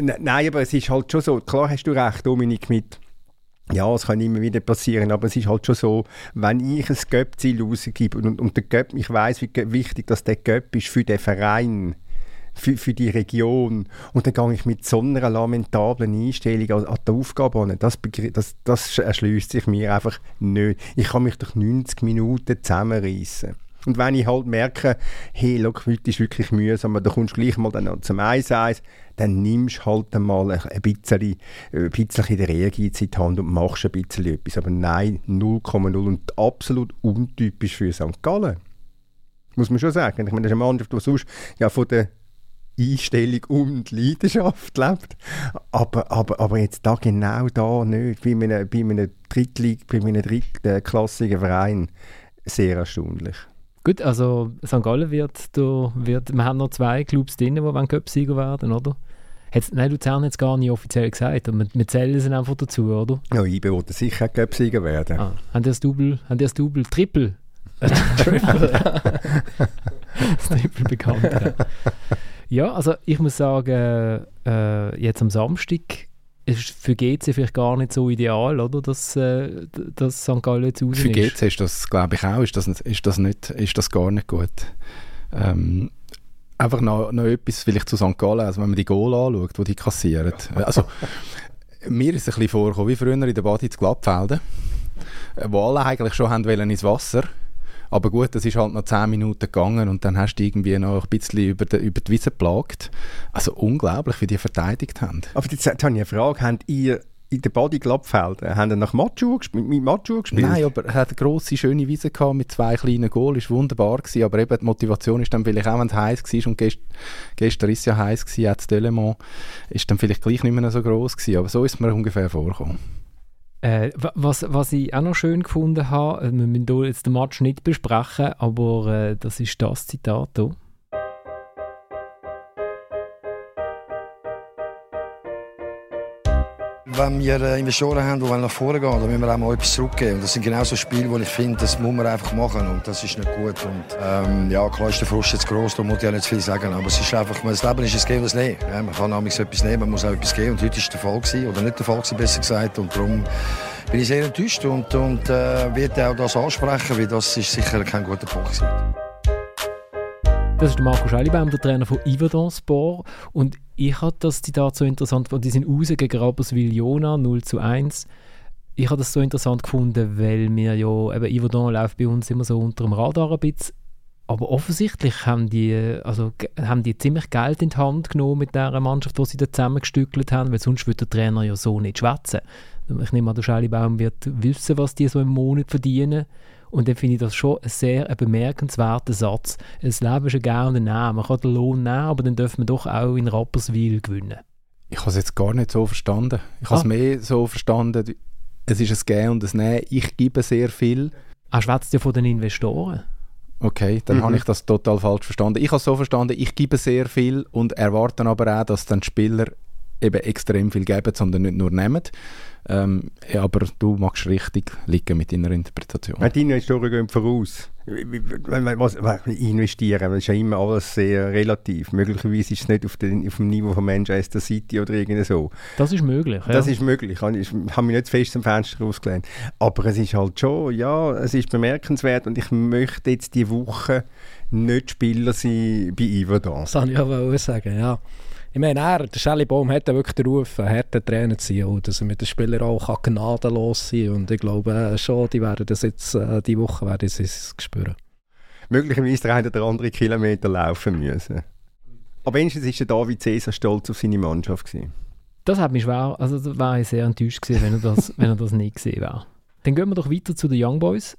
Nein, aber es ist halt schon so, klar hast du recht, Dominik, mit ja, es kann immer wieder passieren, aber es ist halt schon so, wenn ich ein Göpp-Ziel rausgebe und, und der Göpp, ich weiß, wie wichtig dass der Göpp ist für den Verein, für, für die Region und dann gehe ich mit so einer lamentablen Einstellung an, an die Aufgabe an, das, das, das erschließt sich mir einfach nicht. Ich kann mich durch 90 Minuten zusammenreißen. Und wenn ich halt merke, hey, look, heute ist wirklich mühsam, da kommst du gleich mal dann zum 1-1, dann nimmst du halt einmal ein bisschen, ein bisschen der Ehrgeiz in die Hand und machst ein bisschen etwas. Aber nein, 0,0 und absolut untypisch für St. Gallen. Muss man schon sagen. Ich meine, das ist eine Mannschaft, die sonst ja von der Einstellung und Leidenschaft lebt. Aber, aber, aber jetzt da genau da nicht, bei einem, bei einem Drittlig, bei einem drittklassigen Verein, sehr erstaunlich. Gut, also St. Gallen wird, da, wird, wir haben noch zwei Clubs drin, die Cup-Sieger werden, oder? Hat's, nein, Luzern hat es gar nicht offiziell gesagt, aber wir, wir zählen es einfach dazu, oder? Ja, IBE wollte sicher Cup-Sieger werden. Ah, haben die das Double, haben die das Double, Triple? Triple. das Triple bekannt, ja. ja. also ich muss sagen, äh, jetzt am Samstag ist für GC vielleicht gar nicht so ideal, oder? Dass, äh, dass St. Gallen jetzt raus Für ist. GC ist das, glaube ich, auch, ist das, ist das, nicht, ist das gar nicht gut. Ähm, einfach noch, noch etwas vielleicht zu St. Gallen, also wenn man die Goal anschaut, die die kassieren. Also, mir ist es ein bisschen vorgekommen, wie früher in der Badi zu Glattfelden, äh, wo alle eigentlich schon haben wollen ins Wasser aber gut, das ist halt noch 10 Minuten gegangen und dann hast du irgendwie noch ein bisschen über die, über die Wiese geplagt. Also unglaublich, wie die verteidigt haben. Aber jetzt, habe ich eine Frage. Habt ihr in der Body Glattfeld, haben nach gespielt, mit Matschuh gespielt? Nein, aber er hat eine grosse, schöne Wiese gehabt mit zwei kleinen Goals, war wunderbar gewesen, aber eben die Motivation ist dann vielleicht auch, wenn es heiß war und gest, gestern ist es ja heiß gewesen, jetzt Delemont, ist dann vielleicht gleich nicht mehr so groß gewesen, aber so ist es mir ungefähr vorgekommen. Äh, was, was ich auch noch schön gefunden habe, äh, wir müssen jetzt den Match nicht besprechen, aber äh, das ist das Zitat hier. Wenn wir äh, Investoren haben, die nach vorne gehen, dann müssen wir auch mal etwas zurückgeben. Und das sind genau so Spiele, wo ich finde, das muss man einfach machen und das ist nicht gut. Und ähm, ja, klar ist der Frust jetzt groß, da muss ich ja nicht viel sagen, aber es ist einfach, das Leben ist ein Geben und Nehmen. Ja, man kann nämlich etwas nehmen, man muss auch etwas geben und heute ist der Fall gewesen, oder nicht der Fall gewesen, besser gesagt und darum bin ich sehr enttäuscht und, und äh, werde auch das ansprechen, weil das ist sicher kein guter Punkt gewesen. Das ist der Marco Schellibaum, der Trainer von Yverdon Sport. Und ich habe das Zitat so interessant, weil die sind raus gegen Rapperswil-Jona 0 zu 1. Ich habe das so interessant gefunden, weil wir ja, eben Yverdon läuft bei uns immer so unter dem Radar ein bisschen. Aber offensichtlich haben die, also, haben die ziemlich Geld in die Hand genommen mit dieser Mannschaft, die sie da zusammengestückelt haben, weil sonst würde der Trainer ja so nicht schwätzen. Ich nehme an, der Schellibaum wird wissen, was die so im Monat verdienen. Und dann finde ich das schon ein sehr ein bemerkenswerter Satz. Das Leben ist ein und Nehmen. Man kann den Lohn nehmen, aber dann dürfen wir doch auch in Rapperswil gewinnen. Ich habe es jetzt gar nicht so verstanden. Ich habe es Ah. mehr so verstanden, es ist ein Gehen und ein Nehmen. Ich gebe sehr viel. Er schwätzt ja von den Investoren. Okay, dann Mhm. habe ich das total falsch verstanden. Ich habe es so verstanden, ich gebe sehr viel und erwarte aber auch, dass dann die Spieler eben extrem viel geben, sondern nicht nur nehmen. Ähm, ja, aber du magst richtig liegen mit deiner Interpretation. Ja, die Investoren gehen voraus. Was, was, investieren, das ist ja immer alles sehr relativ. Möglicherweise ist es nicht auf, den, auf dem Niveau von Manchester City oder irgendwie so. Das ist möglich. Ja. Das ist möglich. Ich habe ich habe mich nicht zu fest zum Fenster rausgelehnt. Aber es ist halt schon, ja, es ist bemerkenswert und ich möchte jetzt die Woche nicht Spieler sein bei Iverdon. Das wollte ich auch sagen, ja. Ich meine, er, der Shelly Baum hat ja wirklich den Ruf, ein harter Trainer zu sein, und dass er mit den Spielern auch gnadenlos sein kann. Und ich glaube äh, schon, die werden das jetzt, äh, die Woche werden sie es spüren. Möglicherweise der eine oder andere Kilometer laufen müssen. Aber wenigstens war der David Cesar stolz auf seine Mannschaft. Gewesen. Das hat mich schwer, also da wäre ich sehr enttäuscht gewesen, wenn er das, wenn er das nicht gesehen wäre. Dann gehen wir doch weiter zu den Young Boys.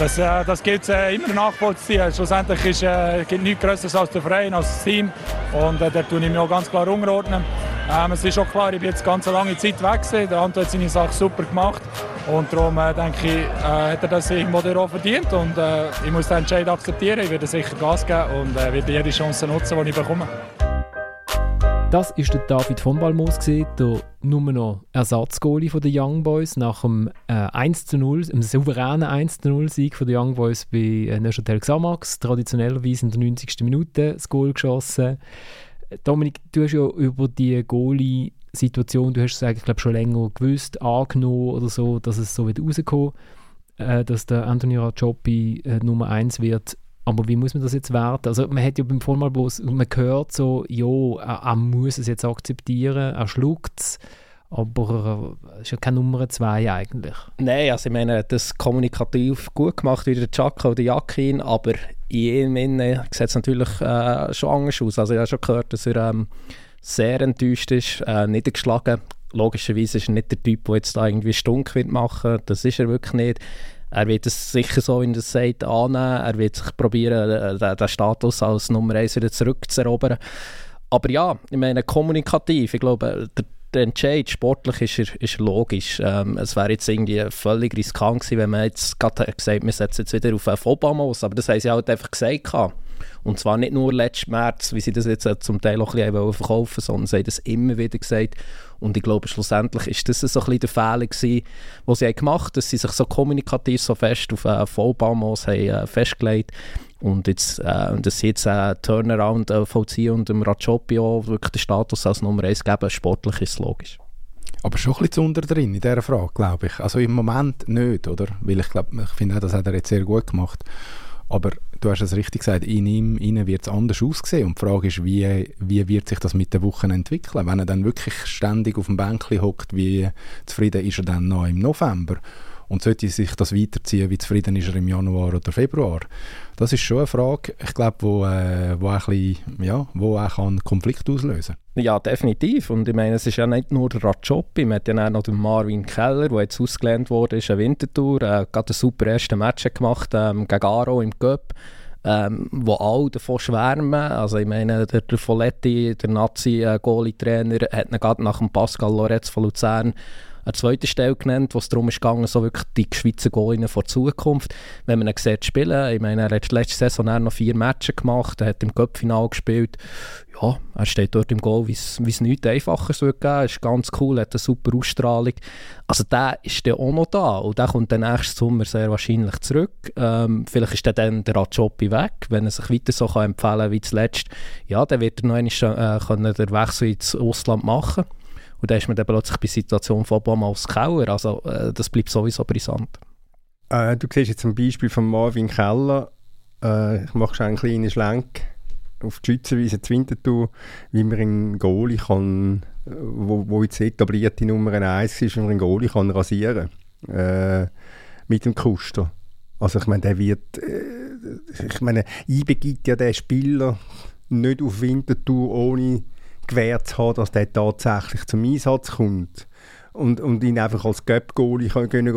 Das, äh, das gilt äh, immer nachvollziehen. Schlussendlich ist, äh, gibt nichts Größeres als der Verein, als das Team. Und äh, da tue ich mich auch ganz klar unterordnen. Ähm, es ist auch klar, ich bin jetzt ganz lange Zeit weg. Der Anto hat seine Sache super gemacht. Und darum äh, denke ich, äh, hat er das irgendwo auch verdient. Und äh, ich muss den Entscheid akzeptieren. Ich werde sicher Gas geben und äh, werde jede Chance nutzen, die ich bekomme. Das ist der David von Balmos, der nur noch Ersatzgoalie den Young Boys nach dem äh, 1 zu 0, dem souveränen 1 zu 0 Sieg den Young Boys bei äh, Neuchâtel Xamax, traditionellerweise in der 90. Minute das Goal geschossen. Dominik, du hast ja über die Goalie-Situation, du hast es eigentlich glaub, schon länger gewusst, angenommen oder so, dass es so wird rauskommen, äh, dass der Anthony Racioppi äh, Nummer 1 wird. Aber wie muss man das jetzt werten? Also man hat ja beim Vollmalbus, man hört so, ja, er, er muss es jetzt akzeptieren, er schluckt es, aber er ist ja keine Nummer 2 eigentlich. Nein, also ich meine, das kommunikativ gut gemacht, wie der Chaka oder Jakin, aber in ihm innen sieht es natürlich äh, schon anders aus. Also ich habe schon gehört, dass er ähm, sehr enttäuscht ist, äh, niedergeschlagen. Logischerweise ist er nicht der Typ, der jetzt da irgendwie stunk machen. Das ist er wirklich nicht. Er wird es sicher so, wie er es annehmen. Er wird sich probieren, äh, den, den Status als Nummer 1 wieder zurückzuerobern. Aber ja, ich meine, kommunikativ, ich glaube, der, der Entscheid sportlich ist, ist logisch. Ähm, es wäre jetzt irgendwie völlig riskant gewesen, wenn man jetzt gerade gesagt wir setzen jetzt wieder auf einen Obama aus. Aber das haben sie halt einfach gesagt. Und zwar nicht nur letzten März, wie sie das jetzt äh, zum Teil auch ein bisschen verkaufen sondern sie haben das immer wieder gesagt. Und ich glaube, schlussendlich ist das so ein bisschen der Fehler den sie gemacht haben, dass sie sich so kommunikativ so fest auf äh, Vollbaumos haben äh, festgelegt Und jetzt, äh, dass jetzt äh, Turnaround äh, vollziehen und dem auch wirklich den Status als Nummer 1 geben, sportlich ist logisch. Aber schon ein bisschen zu unter drin in dieser Frage, glaube ich. Also im Moment nicht, oder? Weil ich glaube, ich finde das hat er jetzt sehr gut gemacht. Aber du hast es richtig gesagt, in ihm wird es anders aussehen. Und die Frage ist, wie, wie wird sich das mit den Wochen entwickeln? Wenn er dann wirklich ständig auf dem Bänkchen hockt, wie zufrieden ist er dann noch im November? Und sollte sich das weiterziehen, wie zufrieden ist er im Januar oder Februar? Das ist schon eine Frage, ich glaube, wo, äh, wo, ein bisschen, ja, wo auch einen Konflikt auslösen Ja, definitiv. Und ich meine, es ist ja nicht nur der Rajopi, man hat ja auch noch den Marvin Keller, der jetzt ausgelernt wurde, ist eine Wintertour, äh, gerade ein super erstes Match gemacht ähm, gegen Aro im Cup. Ähm, wo alle davon schwärmen. Also ich meine, der, der Folletti, der Nazi-Goalie-Trainer, hat ihn gerade nach dem Pascal Loretz von Luzern an zweiter Stelle genannt, wo es darum ging, so wirklich die Schweizer Goalinnen vor Zukunft. Wenn man ihn sieht spielen, ich meine, er hat letzte Saison noch vier Matches gemacht, er hat im Cup-Final gespielt. Ja, er steht dort im Goal, wie es nichts einfacher geben würde. ist ganz cool, hat eine super Ausstrahlung. Also der ist dann auch noch da und der kommt dann nächsten Sommer sehr wahrscheinlich zurück. Ähm, vielleicht ist dann der Rajopi weg, wenn er sich weiter so kann empfehlen kann wie zuletzt. Ja, dann wird er noch einmal äh, können den Wechsel ins Ausland machen und dann ist man dann plötzlich bei der Situation von Obama aufs Keller. Also äh, das bleibt sowieso brisant. Äh, du siehst jetzt ein Beispiel von Marvin Keller. Äh, ich mache schon einen kleinen Schlenk auf die Schweizerweise zu Winterthur, wie man einen Goalie kann, wo, wo jetzt etablierte Nummer 1 ist, wie man einen Goalie kann rasieren äh, mit dem Kuster. Also ich meine, der wird, äh, ich meine, einbegibt ja der Spieler nicht auf Winterthur ohne gewährt zu haben, dass der tatsächlich zum Einsatz kommt und, und ihn einfach als Göpp-Goalie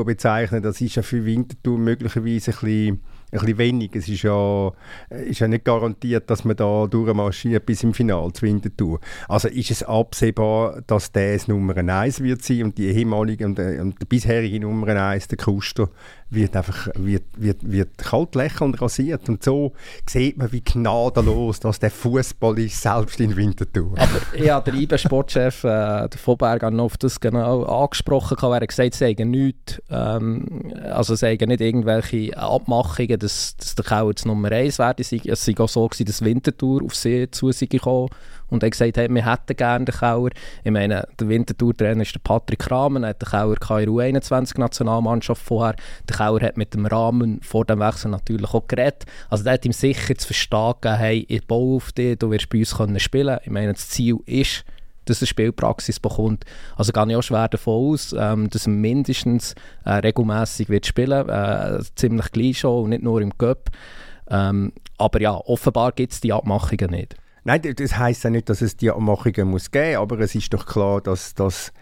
bezeichnen, das ist ja für Winterthur möglicherweise ein bisschen ein bisschen wenig. Es ist ja, ist ja nicht garantiert, dass man da durchmarschiert bis im Finale zu Winterthur. Also ist es absehbar, dass der das Nummer 1 wird sein und die ehemalige und, äh, und die bisherige Nummer 1, der Kuster, wird einfach wird, wird, wird kalt lächelnd rasiert. Und so sieht man, wie gnadenlos dass der Fußball ist, selbst in Winterthur. Aber ja, der IBE-Sportchef, äh, der Voberg, hat noch auf das genau angesprochen. Er hat gesagt, es seien nichts, ähm, also es nicht irgendwelche Abmachungen, dass, dass der Kauer jetzt Nummer 1 wäre. Es sei auch so gewesen, dass Winterthur auf sie zu sich gekommen und er gesagt, hey, wir hätten gerne den Kauer. Ich meine, der Winterthur-Trainer ist der Patrick Rahmen, hat den Kauer in der U21-Nationalmannschaft vorher. Der Kauer hat mit dem Rahmen vor dem Wechsel natürlich auch geredet. Also der hat ihm sicher zu verstehen gegeben, hey, ich baue auf dich, du wirst bei uns können spielen Ich meine, das Ziel ist, dass er Spielpraxis bekommt. Also gehe ich auch schwer davon aus, ähm, dass er mindestens äh, regelmäßig wird spielen äh, ziemlich gleich schon und nicht nur im Cup. Ähm, aber ja, offenbar gibt es die Abmachungen nicht. Nein, das heisst ja nicht, dass es die Abmachungen muss geben, aber es ist doch klar, dass, dass,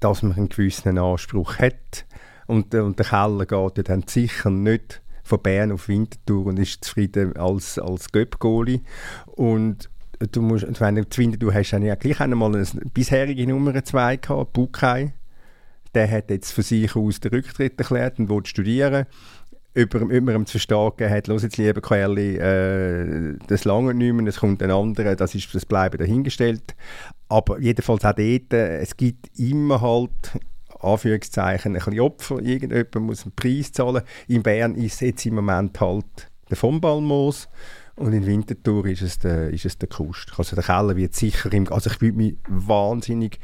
dass man einen gewissen Anspruch hat. Und, äh, und der Keller geht ja dann sicher nicht von Bern auf Winterthur und ist zufrieden als, als Göpp-Goalie. Und du musst, wenn du Winterthur hast, dann ja gleich einmal eine bisherige Nummer 2 gehabt, Bukai. Der hat jetzt von sich aus den Rücktritt erklärt und will studieren über, über ihm zu verstehen hat, los jetzt liebe Querli, äh, das lange nicht mehr, es kommt ein anderer, das, ist, das bleibe dahingestellt. Aber jedenfalls auch dort, äh, es gibt immer halt Anführungszeichen, ein bisschen Opfer, irgendjemand muss einen Preis zahlen. In Bern ist es jetzt im Moment halt der von Ballmoos und in Winterthur ist es der, ist es der Kust. Also der Keller wird sicher im, also ich würde mich wahnsinnig,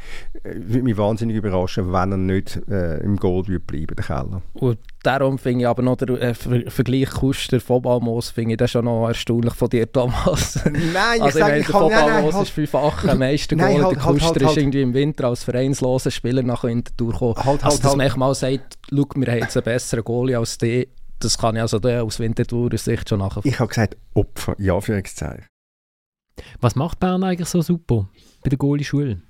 äh, würde mich wahnsinnig überraschen, wenn er nicht äh, im Gold wird bleiben, der Keller. Und darum finde ich aber noch den äh, Vergleich Kuster Fobalmos finde ich das schon noch erstaunlich von dir, Thomas. Nein, also ich sage, ich der Fobalmos halt, ist fünffacher Meister nein, halt, der Kuster halt, halt, ist irgendwie im Winter als vereinsloser Spieler nach Winterthur gekommen. Halt, also dass halt. man mal sagt, schau, wir haben jetzt einen besseren Goalie als die das kann ich also aus Winterthur Sicht schon nachher. Ich habe gesagt Opfer, ja, für Anführungszeichen. Was macht Bern eigentlich so super bei der Goalie-Schule?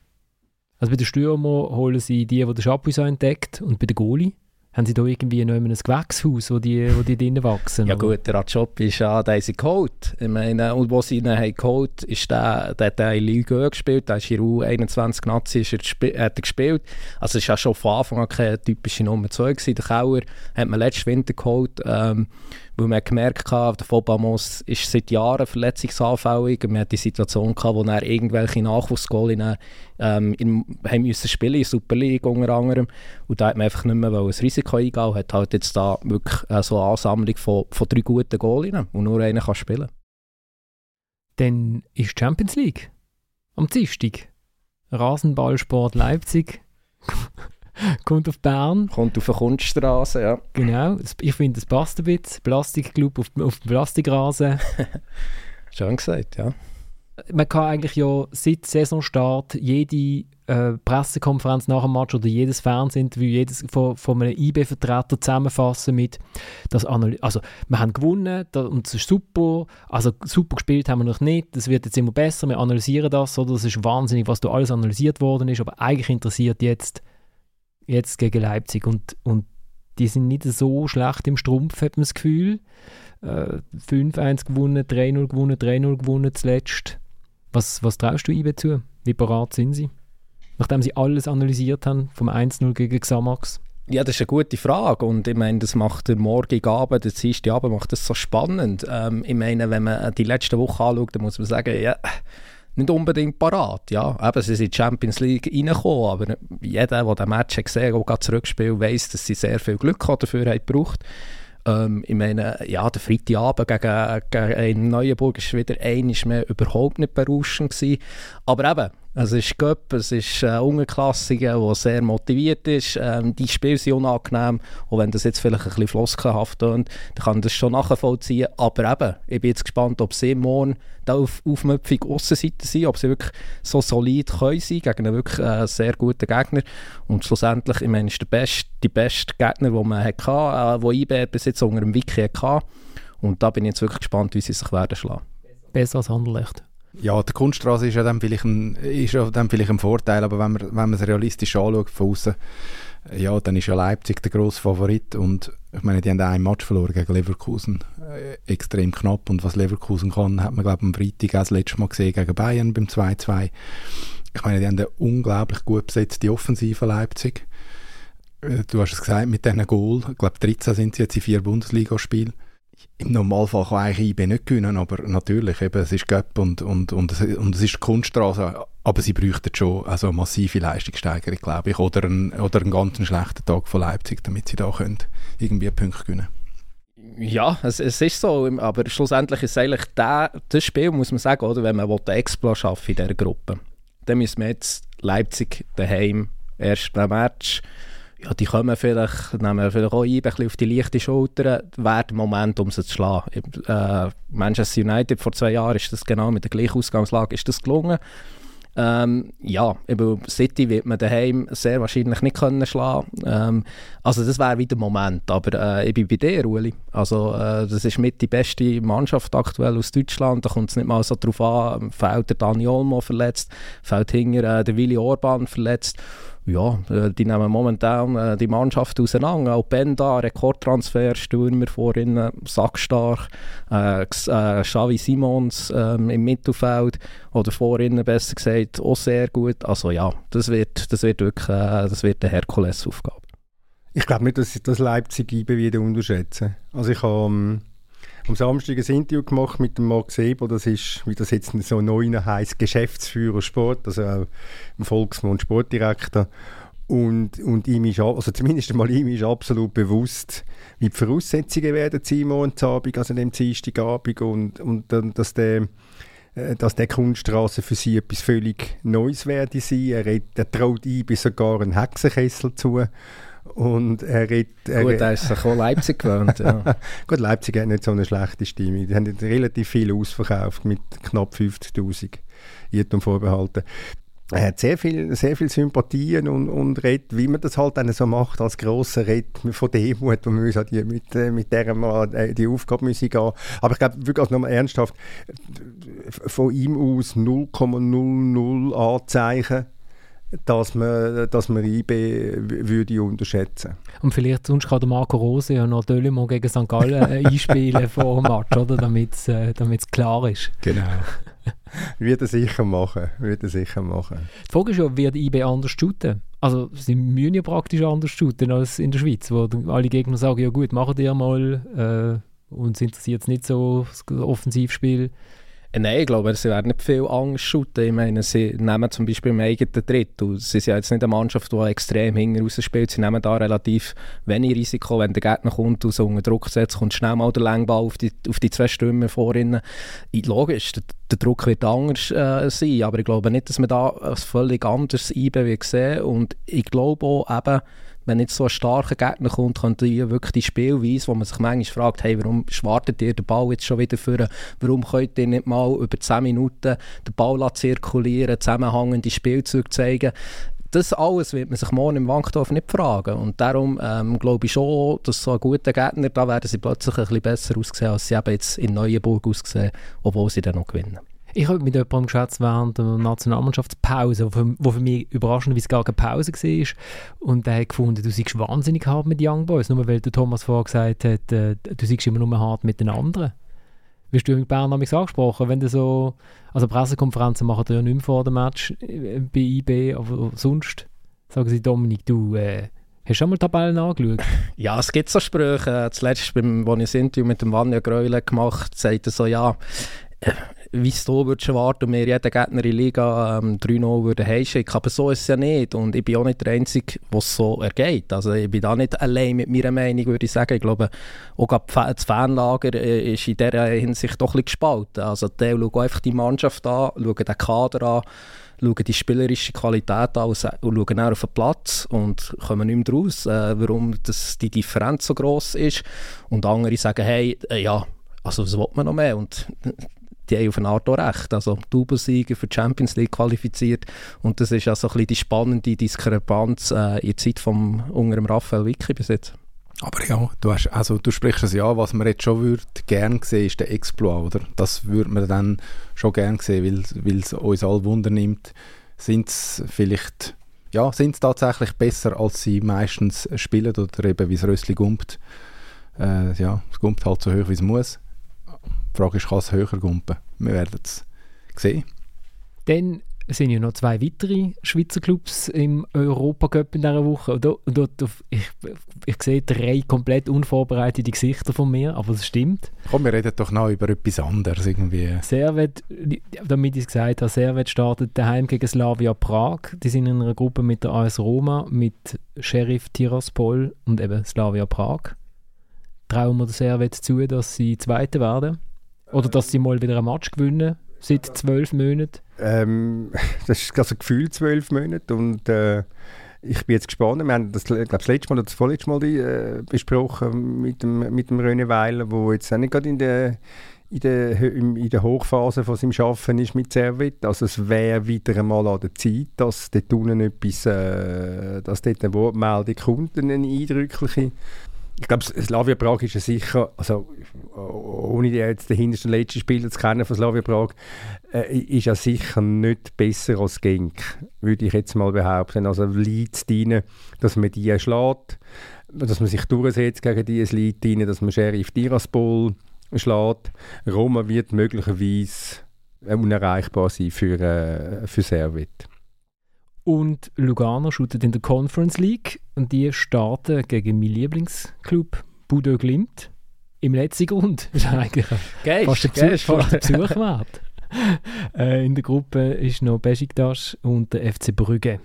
Also bei den Stürmer holen sie die, die der Chapuis entdeckt und bei den Goalie haben sie da irgendwie noch ein Gewächshaus, wo die, wo die drinnen wachsen? Ja gut, der Ratschop ist ja, der ist geholt. Ich meine, und wo sie ihn haben geholt, ist der, der hat in Ligue gespielt, der ist in U21 Nazi ist er, hat er gespielt. Also es war ja schon von Anfang an keine typische Nummer 2 gewesen. Der Kauer hat man letzten Winter geholt, ähm, weil man gemerkt hat, der Fobamos ist seit Jahren verletzungsanfällig man hat die Situation gehabt, wo er irgendwelche Nachwuchsgoalinnen ähm, in, haben müssen spielen in der Super League unter anderem und da hat man einfach nicht mehr ein Risiko eingehen und hat halt jetzt da wirklich äh, so eine Ansammlung von, von drei guten Goalinnen und nur einer kann spielen. Dann ist Champions League am Dienstag. Rasenballsport Leipzig kommt auf Bern. Kommt auf eine Kunststraße, ja. Genau, ich finde, es passt ein bisschen. Plastikclub auf, auf dem Plastikrasen. Schön gesagt, ja. Man kann eigentlich ja seit Saisonstart jede äh, Pressekonferenz nach dem Match oder jedes Fernsehinterview jedes von, von einem IB-Vertreter zusammenfassen mit das also wir haben gewonnen da, und es ist super, also super gespielt haben wir noch nicht, das wird jetzt immer besser, wir analysieren das, oder das ist wahnsinnig, was da alles analysiert worden ist, aber eigentlich interessiert jetzt jetzt gegen Leipzig und, und die sind nicht so schlecht im Strumpf, hat man das Gefühl. Äh, 5-1 gewonnen, 3-0 gewonnen, 3-0 gewonnen zuletzt. Was, was traust du IB zu? Wie parat sind sie? Nachdem sie alles analysiert haben, vom 1-0 gegen Xamax. Ja, das ist eine gute Frage und ich meine, das macht der morgige Abend, der Abend macht das so spannend. Ähm, ich meine, wenn man die letzte Woche anschaut, dann muss man sagen, ja, nicht unbedingt parat. Ja, eben, sie sind in die Champions League reingekommen, aber jeder, der den Match gesehen hat, der zurückspielt, weiß, dass sie sehr viel Glück dafür haben gebraucht. Ähm, ich meine, ja, der Freitagabend gegen, gegen Neuenburg war wieder einmal mehr überhaupt nicht berauschend gewesen. Aber eben, es ist Göpp, es ist ein Ungeklassiker, der sehr motiviert ist. Ähm, die Spiele sind unangenehm. Und wenn das jetzt vielleicht ein bisschen floskelhaft tönt, dann kann ich das schon nachvollziehen. Aber eben, ich bin jetzt gespannt, ob sie morgen da auf Aufmüpfung Aussenseite sind, ob sie wirklich so solid können sein gegen einen wirklich äh, sehr guten Gegner. Und schlussendlich, ich meine, ist der beste, die beste Gegner, den man hatte, äh, wo IB bis jetzt unter dem Wiki hatte. Und da bin ich jetzt wirklich gespannt, wie sie sich werden schlagen. Besser als Anderlecht. Ja, die Kunststraße ist ja dann vielleicht ein, ist ja dann vielleicht ein Vorteil, aber wenn man, wenn man es realistisch anschaut von außen, ja, dann ist ja Leipzig der grosse Favorit und ich meine, die haben einen Match verloren gegen Leverkusen, äh, extrem knapp und was Leverkusen kann, hat man glaube ich am Freitag auch das letzte Mal gesehen gegen Bayern beim 2-2. Ich meine, die haben eine unglaublich gut besetzte Offensive Leipzig. Äh, du hast es gesagt, mit diesen Goal, ich glaube 13 sind sie jetzt in vier Bundesligaspielen im Normalfall kann eigentlich IB nicht gewinnen, aber natürlich, eben, es ist Göpp und, und, und, und es ist Kunststraße, aber sie bräuchten schon also eine massive Leistungssteigerung, glaube ich, oder einen, oder einen ganz schlechten Tag von Leipzig, damit sie da können, irgendwie Punkt gewinnen. Ja, es, es ist so, aber schlussendlich ist es eigentlich der, das Spiel, muss man sagen, oder, wenn man einen Explo schaffen in dieser Gruppe, dann müssen wir jetzt Leipzig daheim, erst beim Match, ja, die kommen vielleicht, nehmen vielleicht auch ein, bisschen auf die leichte Schulter, wäre der Moment, um sie zu schlagen. Äh, Manchester United vor zwei Jahren ist das genau mit der gleichen Ausgangslage ist das gelungen. Ähm, ja, über City wird man daheim sehr wahrscheinlich nicht können schlagen. Ähm, also das wäre wieder der Moment. Aber äh, ich bin bei dir, Uli. Also äh, das ist mit die beste Mannschaft aktuell aus Deutschland. Da kommt es nicht mal so drauf an. Fällt der Dani Olmo verletzt, fällt hinter äh, der Willi Orban verletzt ja, äh, die nehmen momentan äh, die Mannschaft auseinander. Auch Benda, Rekordtransfer, Stürmer vorhin, sackstark. Äh, äh, Xavi Simons äh, im Mittelfeld oder vorhin besser gesagt auch sehr gut. Also ja, das wird, das wird wirklich äh, das wird eine Herkulesaufgabe. Ich glaube nicht, dass ich das Leipzig wieder unterschätze. Also ich habe ähm, am Samstag ein Interview gemacht mit dem Marc Sebel, das ist, wie das jetzt so neu heisst, Geschäftsführer Sport, also auch im Volksmund Sportdirektor. Und, und ihm ist, also zumindest einmal ihm ist absolut bewusst, wie die Voraussetzungen werden sein morgen Abend, also dem Dienstagabend und, und, und dass der äh, dass der Kunststraße für sie etwas völlig Neues werde sein. Er, er traut ihm sogar einen Hexenkessel zu. Und er redet, er Gut, er ist sich auch Leipzig gewöhnt. Ja. Gut, Leipzig hat nicht so eine schlechte Stimme. Die haben relativ viel ausverkauft mit knapp 50'000 Irrtum vorbehalten. Er hat sehr viel, sehr viel Sympathien und, und redet, wie man das halt dann so macht, als grosser Red von Demut, wo man die, mit, äh, mit der mal äh, die Aufgabe müssen gehen. Aber ich glaube, wirklich also nochmal ernsthaft, von ihm aus 0,00 Anzeichen dass man, dass man IB würde unterschätzen Und vielleicht sonst kann der Marco Rose ja noch Dölemo gegen St. Gallen äh, einspielen vor dem Match, oder? Damit es äh, klar ist. Genau. wird er sicher machen. Wird er sicher machen. Die Frage ist ja, wird IB anders shooten? Also sie müssen ja praktisch anders shooten als in der Schweiz, wo alle Gegner sagen, ja gut, machen ihr mal, äh, uns interessiert es nicht so das Offensivspiel. Nein, ich glaube, sie werden nicht viel Angst shooten. Ich meine, sie nehmen zum Beispiel im eigenen Drittel. Sie sind ja jetzt nicht eine Mannschaft, die extrem hinten spielt. Sie nehmen da relativ wenig Risiko. Wenn der Gegner kommt und so unter Druck setzt, kommt schnell mal der Längball auf die, auf die zwei Stürmer vorhin. Logisch, der, der Druck wird anders äh, sein, aber ich glaube nicht, dass wir da ein völlig anderes IB sehen. Und ich glaube auch eben, wenn jetzt so ein starker Gegner kommt, könnte ihr wirklich die Spielweise, wo man sich manchmal fragt, hey, warum schwartet ihr den Ball jetzt schon wieder für? Warum könnt ihr nicht mal über 10 Minuten den Ball zirkulieren, zusammenhängende Spielzüge zeigen? Das alles wird man sich morgen im Wankdorf nicht fragen. Und darum ähm, glaube ich schon, dass so ein guter Gegner, da werden sie plötzlich ein bisschen besser aussehen, als sie eben jetzt in Neuenburg aussehen, obwohl sie dann noch gewinnen. Ich habe mit jemandem geschätzt während der Nationalmannschaftspause, wo für, wo für mich überraschenderweise gar keine Pause war. Und der hat gefunden, du seist wahnsinnig hart mit Young Boys, nur weil der Thomas vorher gesagt hat, äh, du seist immer nur hart mit den anderen. Wirst du mit Bern angesprochen, wenn du so, also Pressekonferenzen machen die ja nicht mehr vor dem Match äh, bei IB, aber sonst sagen sie, Dominik, du, äh, Hast du schon mal Tabellen angeschaut? Ja, es gibt so Sprüche. Zuletzt, beim, als ich ein Interview mit dem Vanja Gräule gemacht habe, sagt er so, ja, wie es würdest erwarten und wir jeden Gegner in Liga ähm, 3-0 würden heimschicken. Aber so ist es ja nicht. Und ich bin auch nicht der Einzige, was so ergeht. Also ich bin da nicht allein mit meiner Meinung, würde ich sagen. Ich glaube, auch das Fanlager äh, ist in dieser Hinsicht doch ein gespalten. Also die schauen einfach die Mannschaft an, schauen den Kader an, schauen die spielerische Qualität an und schauen auch auf den Platz und kommen nicht mehr raus, äh, warum das, die Differenz so groß ist. Und andere sagen, hey, äh, ja, also was will man noch mehr? Und die haben auf eine Art auch recht. Also Doublesieger für die Champions League qualifiziert und das ist also ein bisschen die spannende Diskrepanz äh, in der Zeit vom, unter dem Raphael Vicky bis jetzt. Aber ja, du, hast, also, du sprichst es ja, was man jetzt schon würde gern sehen, ist der Exploit, oder? Das würde man dann schon gern sehen, weil es uns alle Wunder nimmt. Sind es vielleicht, ja, sind tatsächlich besser, als sie meistens spielen oder eben wie es Rössli gumpt. Äh, ja, es gumpt halt so hoch, wie es muss. Die Frage ist, kann es höher gumpen? Wir werden es sehen. Dann sind ja noch zwei weitere Schweizer Clubs im Europacup in dieser Woche. Und, und, ich, ich sehe drei komplett unvorbereitete Gesichter von mir, aber das stimmt. Komm, wir reden doch noch über etwas anderes irgendwie. Servet, damit ich es gesagt habe, Servet startet daheim gegen Slavia Prag. Die sind in einer Gruppe mit der AS Roma, mit Sheriff Tiraspol und eben Slavia Prag. Trauen wir der Servet zu, dass sie Zweite werden? Oder dass sie mal wieder ein Match gewinnen seit zwölf Monaten? Ähm, das ist also gefühlt zwölf Monate und äh, ich bin jetzt gespannt. Wir haben das, glaub, das letzte Mal oder das vorletzte Mal die, äh, besprochen mit dem, mit dem René Weiler, der jetzt auch nicht gerade in der, in der, in der Hochphase von seinem Arbeiten ist mit Servet. Also es wäre wieder einmal an der Zeit, dass dort unten etwas, äh, dass dort eine Wortmeldung kommt, eine eindrückliche ich glaube, Slavia Prag ist ja sicher, also ohne jetzt den hintersten letzten Spieler zu kennen von Slavia Prag, äh, ist ja sicher nicht besser als Genk, würde ich jetzt mal behaupten. Also liegt es dass man die schlägt, dass man sich durchsetzt gegen die, es liegt rein, dass man Sheriff Tiraspol schlägt. Roma wird möglicherweise unerreichbar sein für, äh, für Servet. Und Lugano shootet in der Conference League und die starten gegen meinen Lieblingsclub Budo Glimt im letzten Grund. Ist eigentlich Geist, fast, der Besuch, fast der Besuch wert. äh, in der Gruppe ist noch Besiktas und der FC Brügge.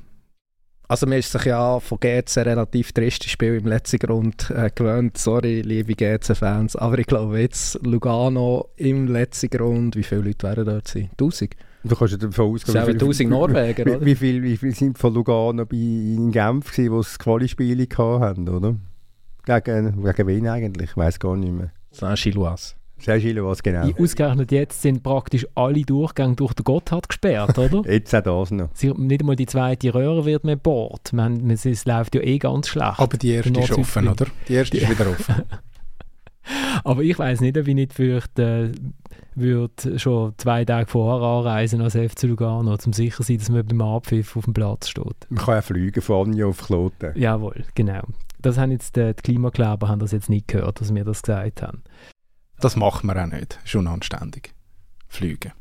Also man ist sich ja von GC relativ tristes Spiel im letzten Grund äh, gewöhnt. Sorry, liebe GC-Fans, aber ich glaube jetzt Lugano im letzten Grund, wie viele Leute werden dort sein? 1000? Du kannst ja davon ausgehen, wie, viel, wie, Norweger, wie, wie, viel, wie viel sind von Lugano bei, in Genf gewesen, wo sie Quali-Spiele hatten, oder? Gegen, gegen wen eigentlich? Ich weiß gar nicht mehr. Saint-Gilloise. Saint-Gilloise, genau. Ausgerechnet jetzt sind praktisch alle Durchgänge durch den Gotthard gesperrt, oder? jetzt auch das noch. Sie, nicht einmal die zweite Röhre wird mehr bohrt. Es läuft ja eh ganz schlecht. Aber die erste ist offen, oder? Die erste ist wieder offen. Aber ich weiß nicht, ob ich nicht fürchte, würde schon zwei Tage vorher anreisen als FC Lugano, um sicher zu sein, dass man beim Abpfiff auf dem Platz steht. Man kann ja fliegen von Anja auf Kloten. Jawohl, genau. Das haben jetzt die, die Klimakleber haben das jetzt nicht gehört, dass wir das gesagt haben. Das machen wir auch nicht. Schon anständig. Fliegen.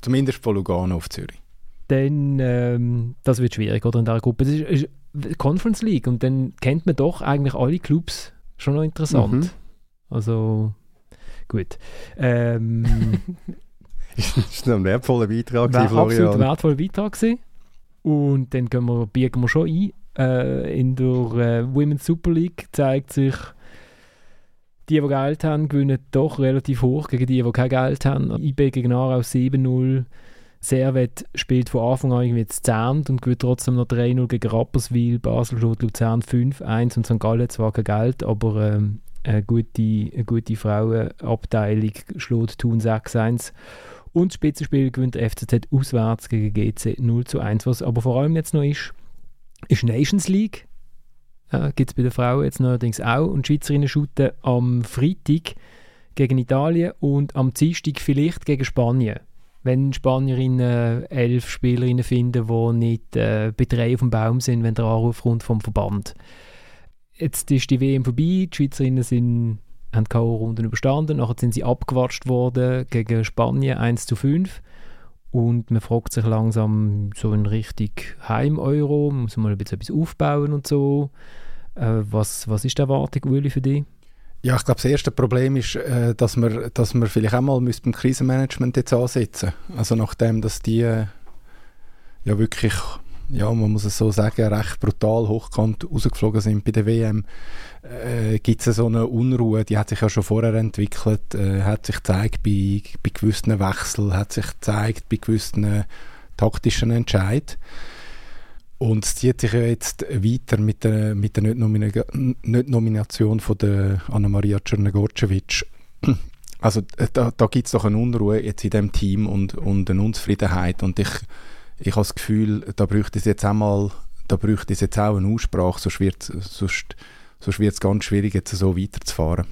Zumindest von Lugano auf Zürich. Dann, ähm, das wird schwierig, oder? In dieser Gruppe. Das ist, ist Conference League und dann kennt man doch eigentlich alle Clubs schon noch interessant. Mhm. Also, Gut. Ähm, das war ein wertvoller Beitrag, War Florian. absolut wertvoller Beitrag gewesen. Und dann gehen wir, biegen wir schon ein. Äh, in der äh, Women's Super League zeigt sich, die, die Geld haben, gewinnen doch relativ hoch gegen die, die kein Geld haben. IB gegen Aarau 7-0. Servet spielt von Anfang an irgendwie zu 10 und gewinnt trotzdem noch 3-0 gegen Rapperswil. Basel schlägt Luzern 5-1 und St. Gallen zwar kein Geld, aber ähm, eine gute, eine gute Frauenabteilung schlägt Thun 6-1. Und das Spitzenspiel gewinnt der FCZ auswärts gegen GC 0 zu 1. Was aber vor allem jetzt noch ist, ist Nations League. Ja, Gibt es bei den Frauen jetzt neuerdings auch. Und die Schweizerinnen shooten am Freitag gegen Italien und am Dienstag vielleicht gegen Spanien. Wenn Spanierinnen elf Spielerinnen finden, die nicht äh, bei drei auf dem Baum sind, wenn der Anruf kommt vom Verband. Jetzt ist die WM vorbei, die Schweizerinnen sind, haben K.O.-Runden überstanden, nachher sind sie abgewatscht worden gegen Spanien 1 zu 5. Und man fragt sich langsam so in Richtung Heim-Euro, muss man mal ein bisschen etwas aufbauen und so. Äh, was, was ist die Erwartung, Uli, für dich? Ja, ich glaube, das erste Problem ist, äh, dass, wir, dass wir vielleicht auch mal beim Krisenmanagement jetzt ansetzen Also nachdem, dass die äh, ja wirklich, ja, man muss es so sagen, recht brutal hochkant rausgeflogen sind bei der WM, äh, gibt es so eine Unruhe, die hat sich ja schon vorher entwickelt, äh, hat sich gezeigt bei, bei gewissen Wechseln, hat sich gezeigt bei gewissen taktischen Entscheidungen. Und es zieht sich ja jetzt weiter mit der, mit der Nicht-Nomination von der Anna-Maria Czernogorcevic. Also da, da gibt es doch eine Unruhe jetzt in dem Team und, und eine Unzufriedenheit. Und ich, ich habe das Gefühl, da bräuchte es jetzt auch mal, da bräuchte es jetzt auch eine Aussprache, sonst wird sonst, sonst es ganz schwierig, jetzt so weiterzufahren.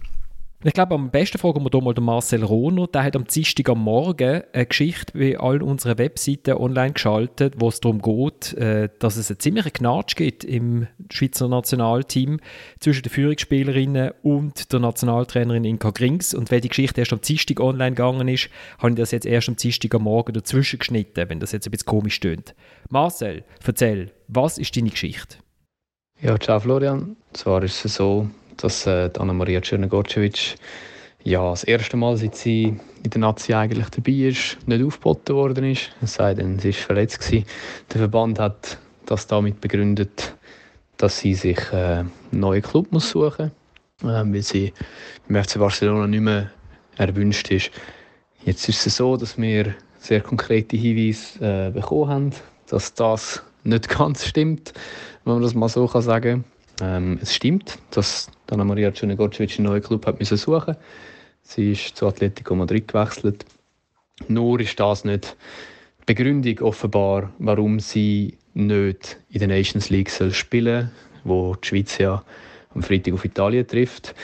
Ich glaube, am besten fragen wir hier mal den Marcel Rohner. Der hat am Dienstag am Morgen eine Geschichte bei all unseren Webseiten online geschaltet, wo es darum geht, äh, dass es einen ziemlichen Knatsch gibt im Schweizer Nationalteam zwischen den Führungsspielerinnen und der Nationaltrainerin Inka Grings. Und weil die Geschichte erst am Dienstag online gegangen ist, habe ich das jetzt erst am Dienstag am Morgen dazwischen geschnitten, wenn das jetzt ein bisschen komisch stöhnt. Marcel, erzähl, was ist deine Geschichte? Ja, ciao Florian. Zwar ist es so, dass äh, Anna-Maria Czernogorcevic ja, das erste Mal, seit sie in der Nazi eigentlich dabei ist, nicht aufgeboten worden ist. Es sei denn, sie war verletzt. Gewesen. Der Verband hat das damit begründet, dass sie sich äh, einen neuen Club muss suchen muss, äh, weil sie beim FC Barcelona nicht mehr erwünscht ist. Jetzt ist es so, dass wir sehr konkrete Hinweise äh, bekommen haben, dass das nicht ganz stimmt, wenn man das mal so kann sagen ähm, es stimmt, dass Anna Maria Czernogorcevic einen neuen Club hat suchen Sie ist zu Atletico Madrid gewechselt. Nur ist das nicht die Begründung offenbar, warum sie nicht in der Nations League soll spielen soll, wo die Schweiz ja am Freitag auf Italien trifft.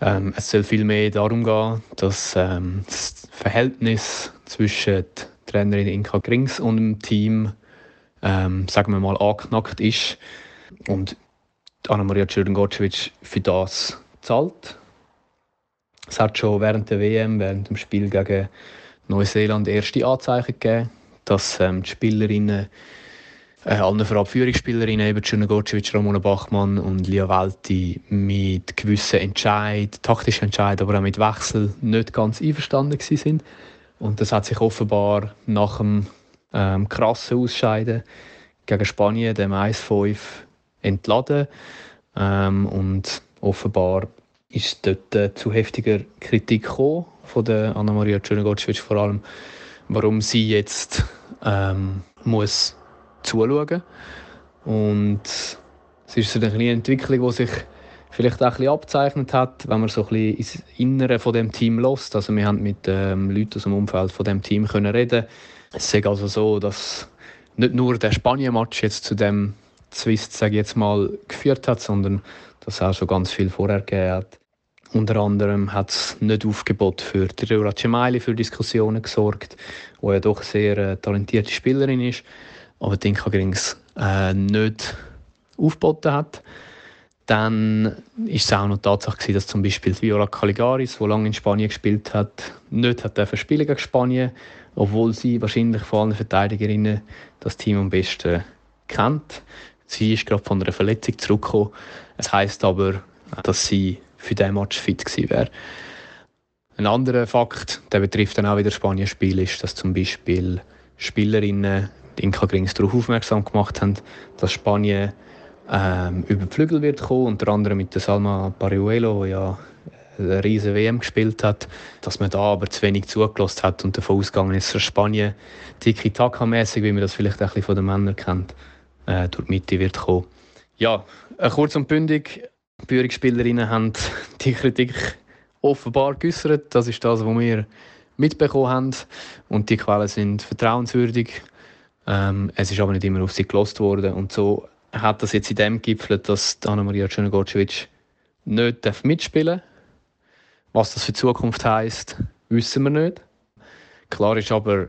Ähm, es soll vielmehr darum gehen, dass ähm, das Verhältnis zwischen der Trainerin Inka Grings und dem Team, ähm, sagen wir mal, angeknackt ist. Und Anna-Maria Czerngorcevic für das zahlt. Es hat schon während der WM, während dem Spiel gegen Neuseeland erste Anzeichen gegeben, dass ähm, die Spielerinnen, äh, allen voran Führungsspielerinnen, eben Czerngorcevic, Ramona Bachmann und Lia Welti, mit gewissen Entscheid, taktischen Entscheid, aber auch mit Wechsel nicht ganz einverstanden sind. Und das hat sich offenbar nach dem ähm, krassen Ausscheiden gegen Spanien, dem 1-5, entladen. Ähm, und offenbar ist dort äh, zu heftiger Kritik gekommen, von der Anna-Maria Czernogorcevic vor allem, warum sie jetzt ähm, muss zuschauen Und es ist so eine Entwicklung, die sich vielleicht auch ein bisschen abzeichnet hat, wenn man so ein bisschen ins Innere von dem Team lässt. Also wir haben mit ähm, Leuten aus dem Umfeld von dem Team können reden. Es ist also so, dass nicht nur der Spanien-Match jetzt zu dem Zwist, sage ich jetzt mal, geführt hat, sondern dass es auch schon ganz viel vorher hat. Unter anderem hat es nicht Aufgebot für Tirura Cemaili für Diskussionen gesorgt, wo ja doch eine sehr äh, talentierte Spielerin ist, aber Dinka Grings äh, nicht aufgeboten hat. Dann war es auch noch Tatsache, dass zum Beispiel Viola Caligaris, die lange in Spanien gespielt hat, nicht hat spielen gegen Spanien, obwohl sie wahrscheinlich von allen Verteidigerinnen das Team am besten kennt. Sie ist gerade von einer Verletzung zurückgekommen. Es heißt aber, dass sie für diesen Match fit gewesen wäre. Ein anderer Fakt, der betrifft dann auch wieder Spanien-Spiel, ist, dass zum Beispiel Spielerinnen die Inka Grings darauf aufmerksam gemacht haben, dass Spanien ähm, über die Flügel wird kommen, unter anderem mit der Salma Pariuelo, die ja eine riesige WM gespielt hat, dass man da aber zu wenig zugelassen hat und davon ausgegangen ist, dass Spanien tiki-taka-mäßig, wie man das vielleicht ein bisschen von den Männern kennt, äh, durch die Mitte wird kommen. Ja, äh, kurz und bündig, die Führungsspielerinnen haben die Kritik offenbar geäußert. Das ist das, was wir mitbekommen haben. Und die Quellen sind vertrauenswürdig. Ähm, es ist aber nicht immer auf sie gelost worden. Und so hat das jetzt in dem gipfelt, dass Anna-Maria Czernogorcevic nicht mitspielen darf. Was das für die Zukunft heisst, wissen wir nicht. Klar ist aber,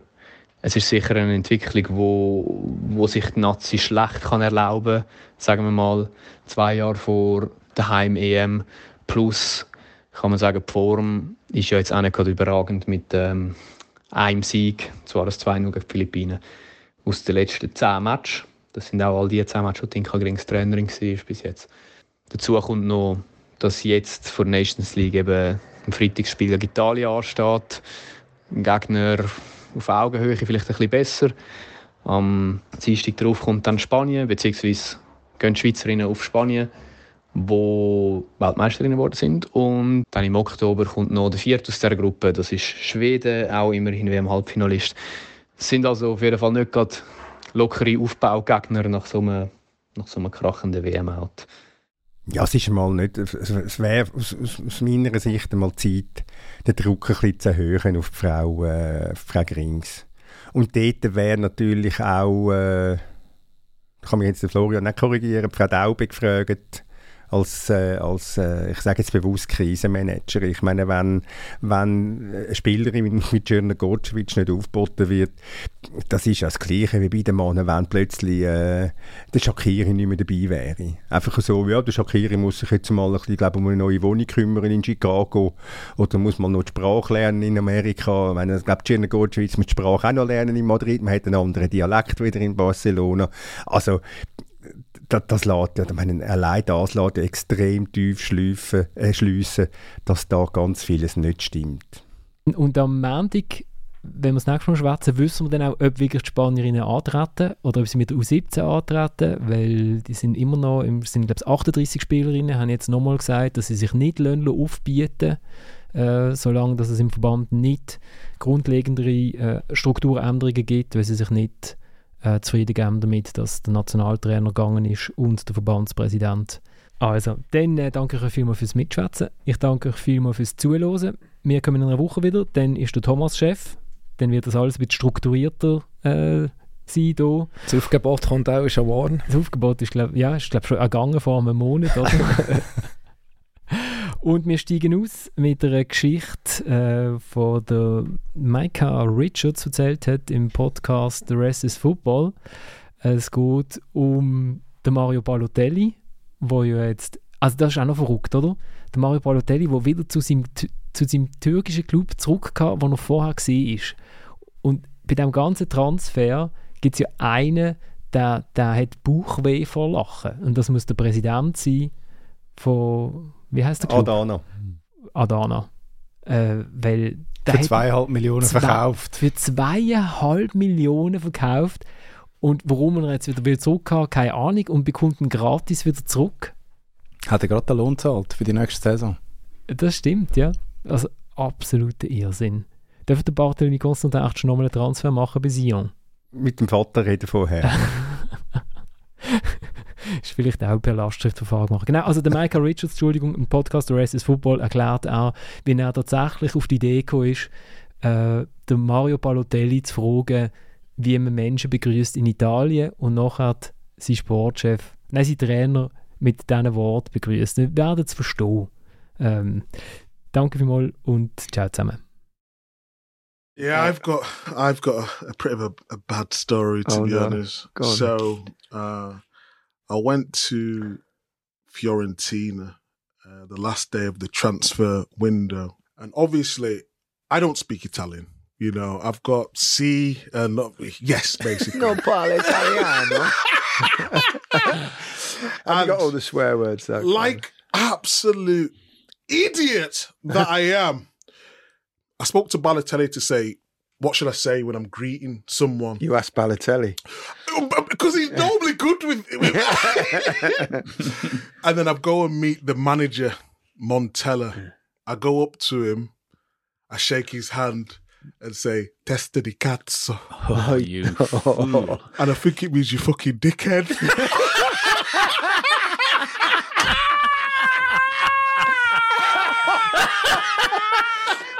es ist sicher eine Entwicklung, wo, wo sich die Nazi schlecht kann erlauben kann. Sagen wir mal, zwei Jahre vor der Heim-EM. Plus, kann man sagen, die Form ist ja jetzt auch nicht gerade überragend mit ähm, einem Sieg, zwar das 2-0 gegen die Philippinen, aus den letzten zehn Matches. Das sind auch all die zehn Matches, die Inka Grings Trainerin war bis jetzt. Dazu kommt noch, dass jetzt vor der Nations League eben ein Freitagsspiel gegen Italien ansteht. Ein Gegner auf Augenhöhe vielleicht ein bisschen besser. Am Dienstag darauf kommt dann Spanien, beziehungsweise gehen die Schweizerinnen auf Spanien, wo Weltmeisterinnen geworden sind. Und dann im Oktober kommt noch der vierte aus dieser Gruppe, das ist Schweden, auch immerhin WM-Halbfinalist. Es sind also auf jeden Fall nicht gerade lockere Aufbaugegner nach so einem, nach so einem krachenden WM-Out. Ja, es ist mal nicht, es wäre aus, aus, meiner Sicht einmal Zeit, den Druck ein bisschen zu erhöhen auf die Frau, äh, Frau Grings. Und dort wäre natürlich auch, äh, kann mich jetzt der Florian nicht korrigieren, Frau Daube gefragt, als, äh, als äh, ich sage jetzt bewusst Krisenmanager. Ich meine, wenn, wenn eine Spielerin mit, Jörner Gotschwitsch nicht aufgeboten wird, das ist ja das Gleiche wie bei den Männern, wenn plötzlich äh, der Shakiri nicht mehr dabei wäre. Einfach so, ja, der Shakiri muss sich jetzt mal ein bisschen, glaube um eine neue Wohnung kümmern in Chicago oder muss man noch die Sprache lernen in Amerika. Ich meine, ich glaube, Jörner Gotschwitsch muss die Sprache auch noch lernen in Madrid. Man hat einen anderen Dialekt wieder in Barcelona. Also das, das lässt ja, meine, allein das lässt extrem tief schlieffen, äh, schliessen, dass da ganz vieles nicht stimmt. Und am Montag, wenn wir das nächste Mal schwätzen, wissen wir dann auch, ob wirklich die Spanierinnen antreten oder ob sie mit der U17 antreten, weil die sind immer noch, im, sind glaube ich 38 Spielerinnen, haben jetzt nochmal gesagt, dass sie sich nicht aufbieten äh, solange dass es im Verband nicht grundlegendere äh, Strukturänderungen gibt, weil sie sich nicht äh, zufrieden damit, dass der Nationaltrainer gegangen ist und der Verbandspräsident. Also, dann äh, danke ich euch vielmals fürs Mitschwätzen. Ich danke euch vielmals fürs Zuhören. Wir kommen in einer Woche wieder. Dann ist der Thomas Chef. Dann wird das alles ein bisschen strukturierter äh, sein hier. Das Aufgebot kommt auch schon warm. Das Aufgebot ist, glaube ja, ist, glaub, schon ergangen vor einem Monat. Oder? Und wir steigen aus mit einer Geschichte, äh, von der Micah Richards erzählt hat im Podcast The Rest is Football. Es geht um den Mario Balotelli, wo ja jetzt, also das ist auch noch verrückt, oder? Der Mario Balotelli, der wieder zu seinem, zu seinem türkischen Club zurückkam, wo er vorher war. Und bei diesem ganzen Transfer gibt es ja einen, der, der hat Bauchweh vor Lachen. Und das muss der Präsident sein von wie heißt der Club? Adana. Adana. Äh, weil für zweieinhalb Millionen zwei, verkauft. Für zweieinhalb Millionen verkauft. Und warum er jetzt wieder, zurück hat, keine Ahnung. Und bekommt ihn gratis wieder zurück. Hat er gerade den Lohn zahlt für die nächste Saison? Das stimmt, ja. Also absoluter Irrsinn. Dürfte der Bartolini Constantin echt schon nochmal einen Transfer machen bei Sion? Mit dem Vater reden vorher. ist vielleicht auch per Lastschriftverfahren gemacht. Genau, also der Michael Richards, Entschuldigung, im Podcast The Rest is Football erklärt auch, wie er tatsächlich auf die Idee gekommen ist, äh, den Mario Balotelli zu fragen, wie man Menschen begrüßt in Italien und nachher sein Sportchef, nein, sein Trainer mit diesen Worten begrüßt. Wir werden es verstehen. Ähm, danke vielmals und ciao zusammen. Yeah, I've got I've got a, a bit of a, a bad story to Oh, be no. honest. Go on. So uh, I went to Fiorentina uh, the last day of the transfer window, and obviously I don't speak Italian. You know, I've got C and not yes, basically. Non parla italiano. I've got all the swear words though. like absolute idiot that I am. I spoke to Balotelli to say, what should I say when I'm greeting someone? You asked Balotelli. Because he's normally good with. with and then I go and meet the manager, Montella. I go up to him, I shake his hand and say, Testa di cazzo. Oh, oh you fool. And I think it means you fucking dickhead.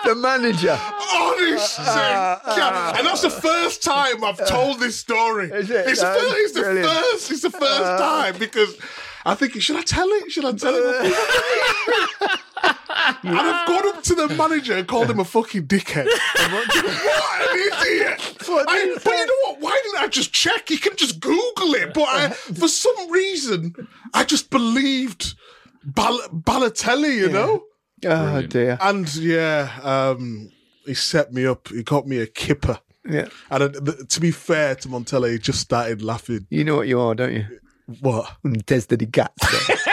the manager. Honestly, uh, uh, uh, God. and that's the first time I've told this story. Is it? It's, the first, it's the first. It's the first time because I think should I tell it? Should I tell it? and I've gone up to the manager and called him a fucking dickhead. what an idiot! I, but you know what? Why didn't I just check? You can just Google it. But I, for some reason, I just believed Bal- Balotelli. You know. Oh dear. And yeah, um, he set me up. He got me a kipper. Yeah. And uh, to be fair to Montella, he just started laughing. You know what you are, don't you? What? Un testa di cazzo.